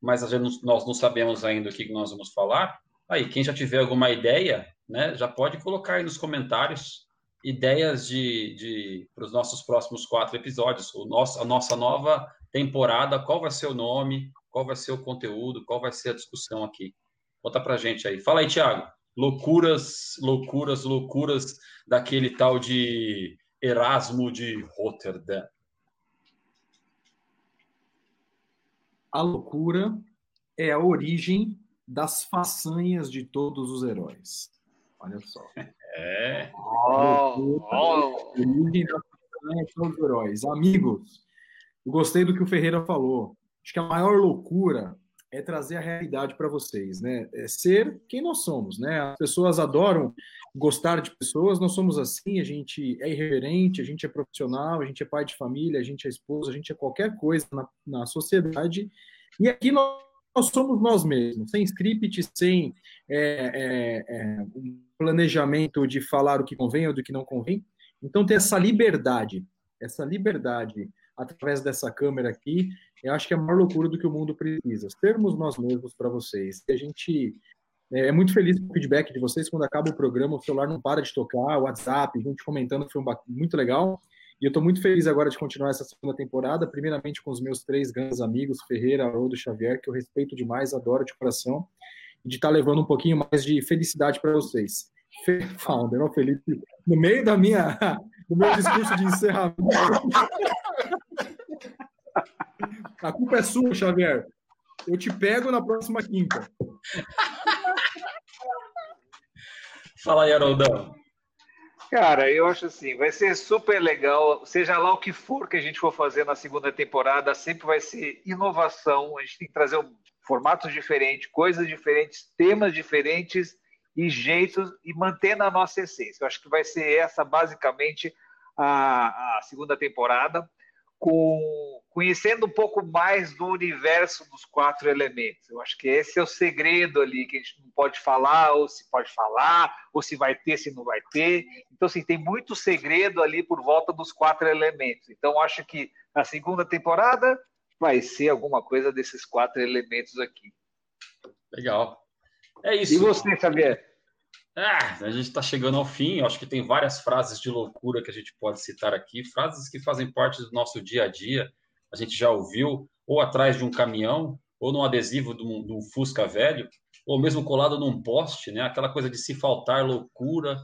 mas gente, nós não sabemos ainda o que nós vamos falar, aí quem já tiver alguma ideia, né, já pode colocar aí nos comentários ideias de, de para os nossos próximos quatro episódios, o nosso, a nossa nova temporada, qual vai ser o nome, qual vai ser o conteúdo, qual vai ser a discussão aqui. Conta pra gente aí. Fala aí, Thiago loucuras, loucuras, loucuras daquele tal de Erasmo de Rotterdam. A loucura é a origem das façanhas de todos os heróis. Olha só. É. Oh, oh. origem das façanhas de todos os heróis. Amigos, gostei do que o Ferreira falou. Acho que a maior loucura é trazer a realidade para vocês, né? É ser quem nós somos, né? As pessoas adoram gostar de pessoas, nós somos assim, a gente é irreverente, a gente é profissional, a gente é pai de família, a gente é esposa, a gente é qualquer coisa na, na sociedade. E aqui nós, nós, somos nós mesmos, sem script, sem é, é, é, um planejamento de falar o que convém ou do que não convém. Então, ter essa liberdade, essa liberdade através dessa câmera aqui, eu acho que é a maior loucura do que o mundo precisa. Sermos nós mesmos para vocês. E a gente É, é muito feliz com o feedback de vocês. Quando acaba o programa, o celular não para de tocar, o WhatsApp, gente comentando, foi um, muito legal. E eu estou muito feliz agora de continuar essa segunda temporada, primeiramente com os meus três grandes amigos, Ferreira, Haroldo Xavier, que eu respeito demais, adoro de coração, e de estar tá levando um pouquinho mais de felicidade para vocês. Founder, não, Felipe, no meio da minha, do meu discurso de encerramento. A culpa é sua, Xavier. Eu te pego na próxima quinta. Fala aí, Haroldão. Cara, eu acho assim, vai ser super legal, seja lá o que for que a gente for fazer na segunda temporada, sempre vai ser inovação, a gente tem que trazer um, formatos diferentes, coisas diferentes, temas diferentes e jeitos e manter na nossa essência. Eu acho que vai ser essa basicamente a, a segunda temporada com conhecendo um pouco mais do universo dos quatro elementos. Eu acho que esse é o segredo ali, que a gente não pode falar, ou se pode falar, ou se vai ter, se não vai ter. Então, assim, tem muito segredo ali por volta dos quatro elementos. Então, acho que na segunda temporada vai ser alguma coisa desses quatro elementos aqui. Legal. É isso. E você, Xavier? Ah, a gente está chegando ao fim. Eu acho que tem várias frases de loucura que a gente pode citar aqui, frases que fazem parte do nosso dia a dia. A gente já ouviu, ou atrás de um caminhão, ou num adesivo de um, de um Fusca velho, ou mesmo colado num poste, né? Aquela coisa de se faltar loucura,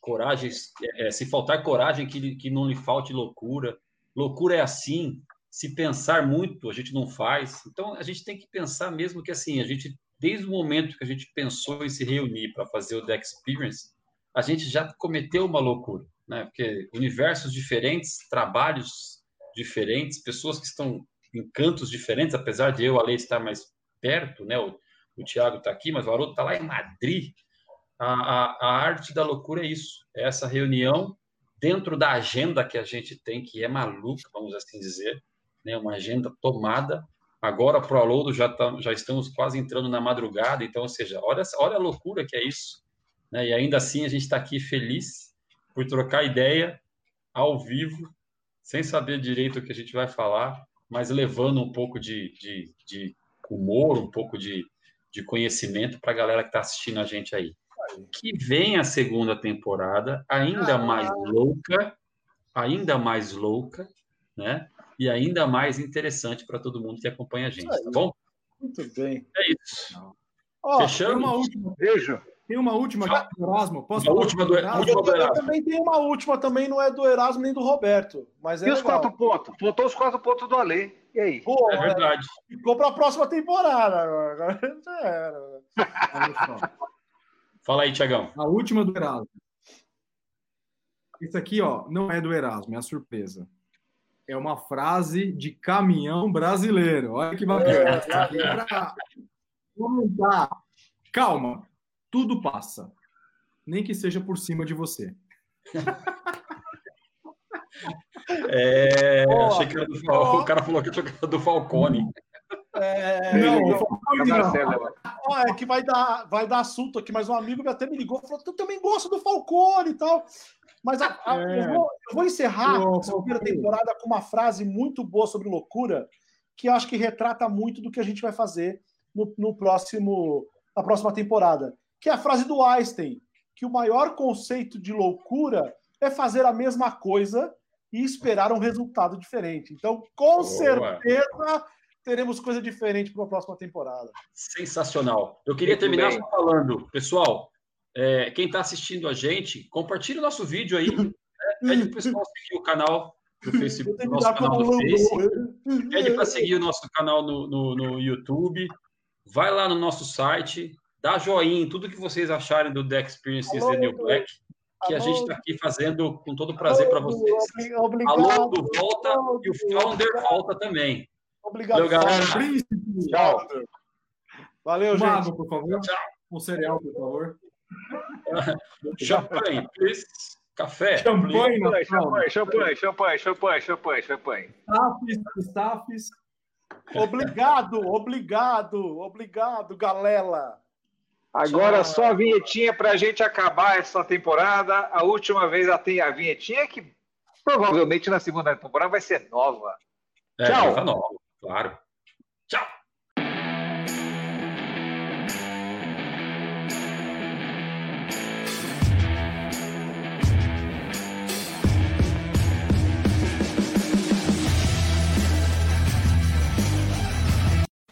coragem, é, se faltar coragem, que, que não lhe falte loucura. Loucura é assim. Se pensar muito, a gente não faz. Então, a gente tem que pensar mesmo que assim, a gente desde o momento que a gente pensou em se reunir para fazer o The Experience, a gente já cometeu uma loucura, né? Porque universos diferentes, trabalhos diferentes, pessoas que estão em cantos diferentes, apesar de eu, a lei estar mais perto, né? O, o Tiago está aqui, mas o Haroldo está lá em Madrid. A, a, a arte da loucura é isso, é essa reunião dentro da agenda que a gente tem, que é maluca, vamos assim dizer, né? Uma agenda tomada Agora, para o Aloldo, já, tá, já estamos quase entrando na madrugada, então, ou seja, olha, olha a loucura que é isso. Né? E ainda assim, a gente está aqui feliz por trocar ideia ao vivo, sem saber direito o que a gente vai falar, mas levando um pouco de, de, de humor, um pouco de, de conhecimento para a galera que está assistindo a gente aí. Que vem a segunda temporada, ainda mais louca, ainda mais louca, né? e ainda mais interessante para todo mundo que acompanha a gente, tá bom? Muito bem. É isso. Oh, Fechamos? Uma última. Beijo. Tem uma última aqui do Erasmo. Posso uma última do, Erasmo? Eu, eu, também tenho uma última, também não é do Erasmo nem do Roberto. Mas é e os quatro pontos? Faltou os quatro pontos do Ale. E aí? Pô, é verdade. É, ficou para a próxima temporada. Agora já era. Fala aí, Tiagão. A última do Erasmo. Isso aqui, ó, não é do Erasmo, é a surpresa é uma frase de caminhão brasileiro. Olha que bacana. comentar. Calma, tudo passa. Nem que seja por cima de você. É, oh, achei que era do oh, O cara falou que era do Falcone. É, não, o Falcone não. Oh, é que vai dar, vai dar assunto aqui, mas um amigo até me ligou e falou: Eu também gosto do Falcone e tal. Mas a, a, é. eu, vou, eu, vou, encerrar oh, essa primeira temporada com uma frase muito boa sobre loucura, que eu acho que retrata muito do que a gente vai fazer no, no próximo, na próxima temporada. Que é a frase do Einstein, que o maior conceito de loucura é fazer a mesma coisa e esperar um resultado diferente. Então, com Boa. certeza, teremos coisa diferente para a próxima temporada. Sensacional. Eu queria Muito terminar bem. falando, pessoal, é, quem está assistindo a gente, compartilhe o nosso vídeo aí. Né? Pede para o pessoal seguir o canal do Facebook, nosso canal do Facebook. Pede para seguir o nosso canal no, no, no, YouTube. Vai lá no nosso site, dá joinha em tudo que vocês acharem do The Experiences The New Black, que a gente está aqui fazendo com todo prazer para vocês. Obrigado. Alô do volta e o Founder volta também. Obrigado, Valeu, galera. Tchau. Valeu, Mago, gente. por favor. Tchau. Um cereal, por favor. champanhe, please. Café. Champanhe, champanhe, champanhe, champanhe, champanhe, champanhe, champanhe. Staffs, staffs. Obrigado, obrigado, obrigado, galera. Agora Tchau. só a vinhetinha para a gente acabar essa temporada. A última vez ela tem a vinhetinha que provavelmente na segunda temporada vai ser nova. É, Tchau. Nova, claro.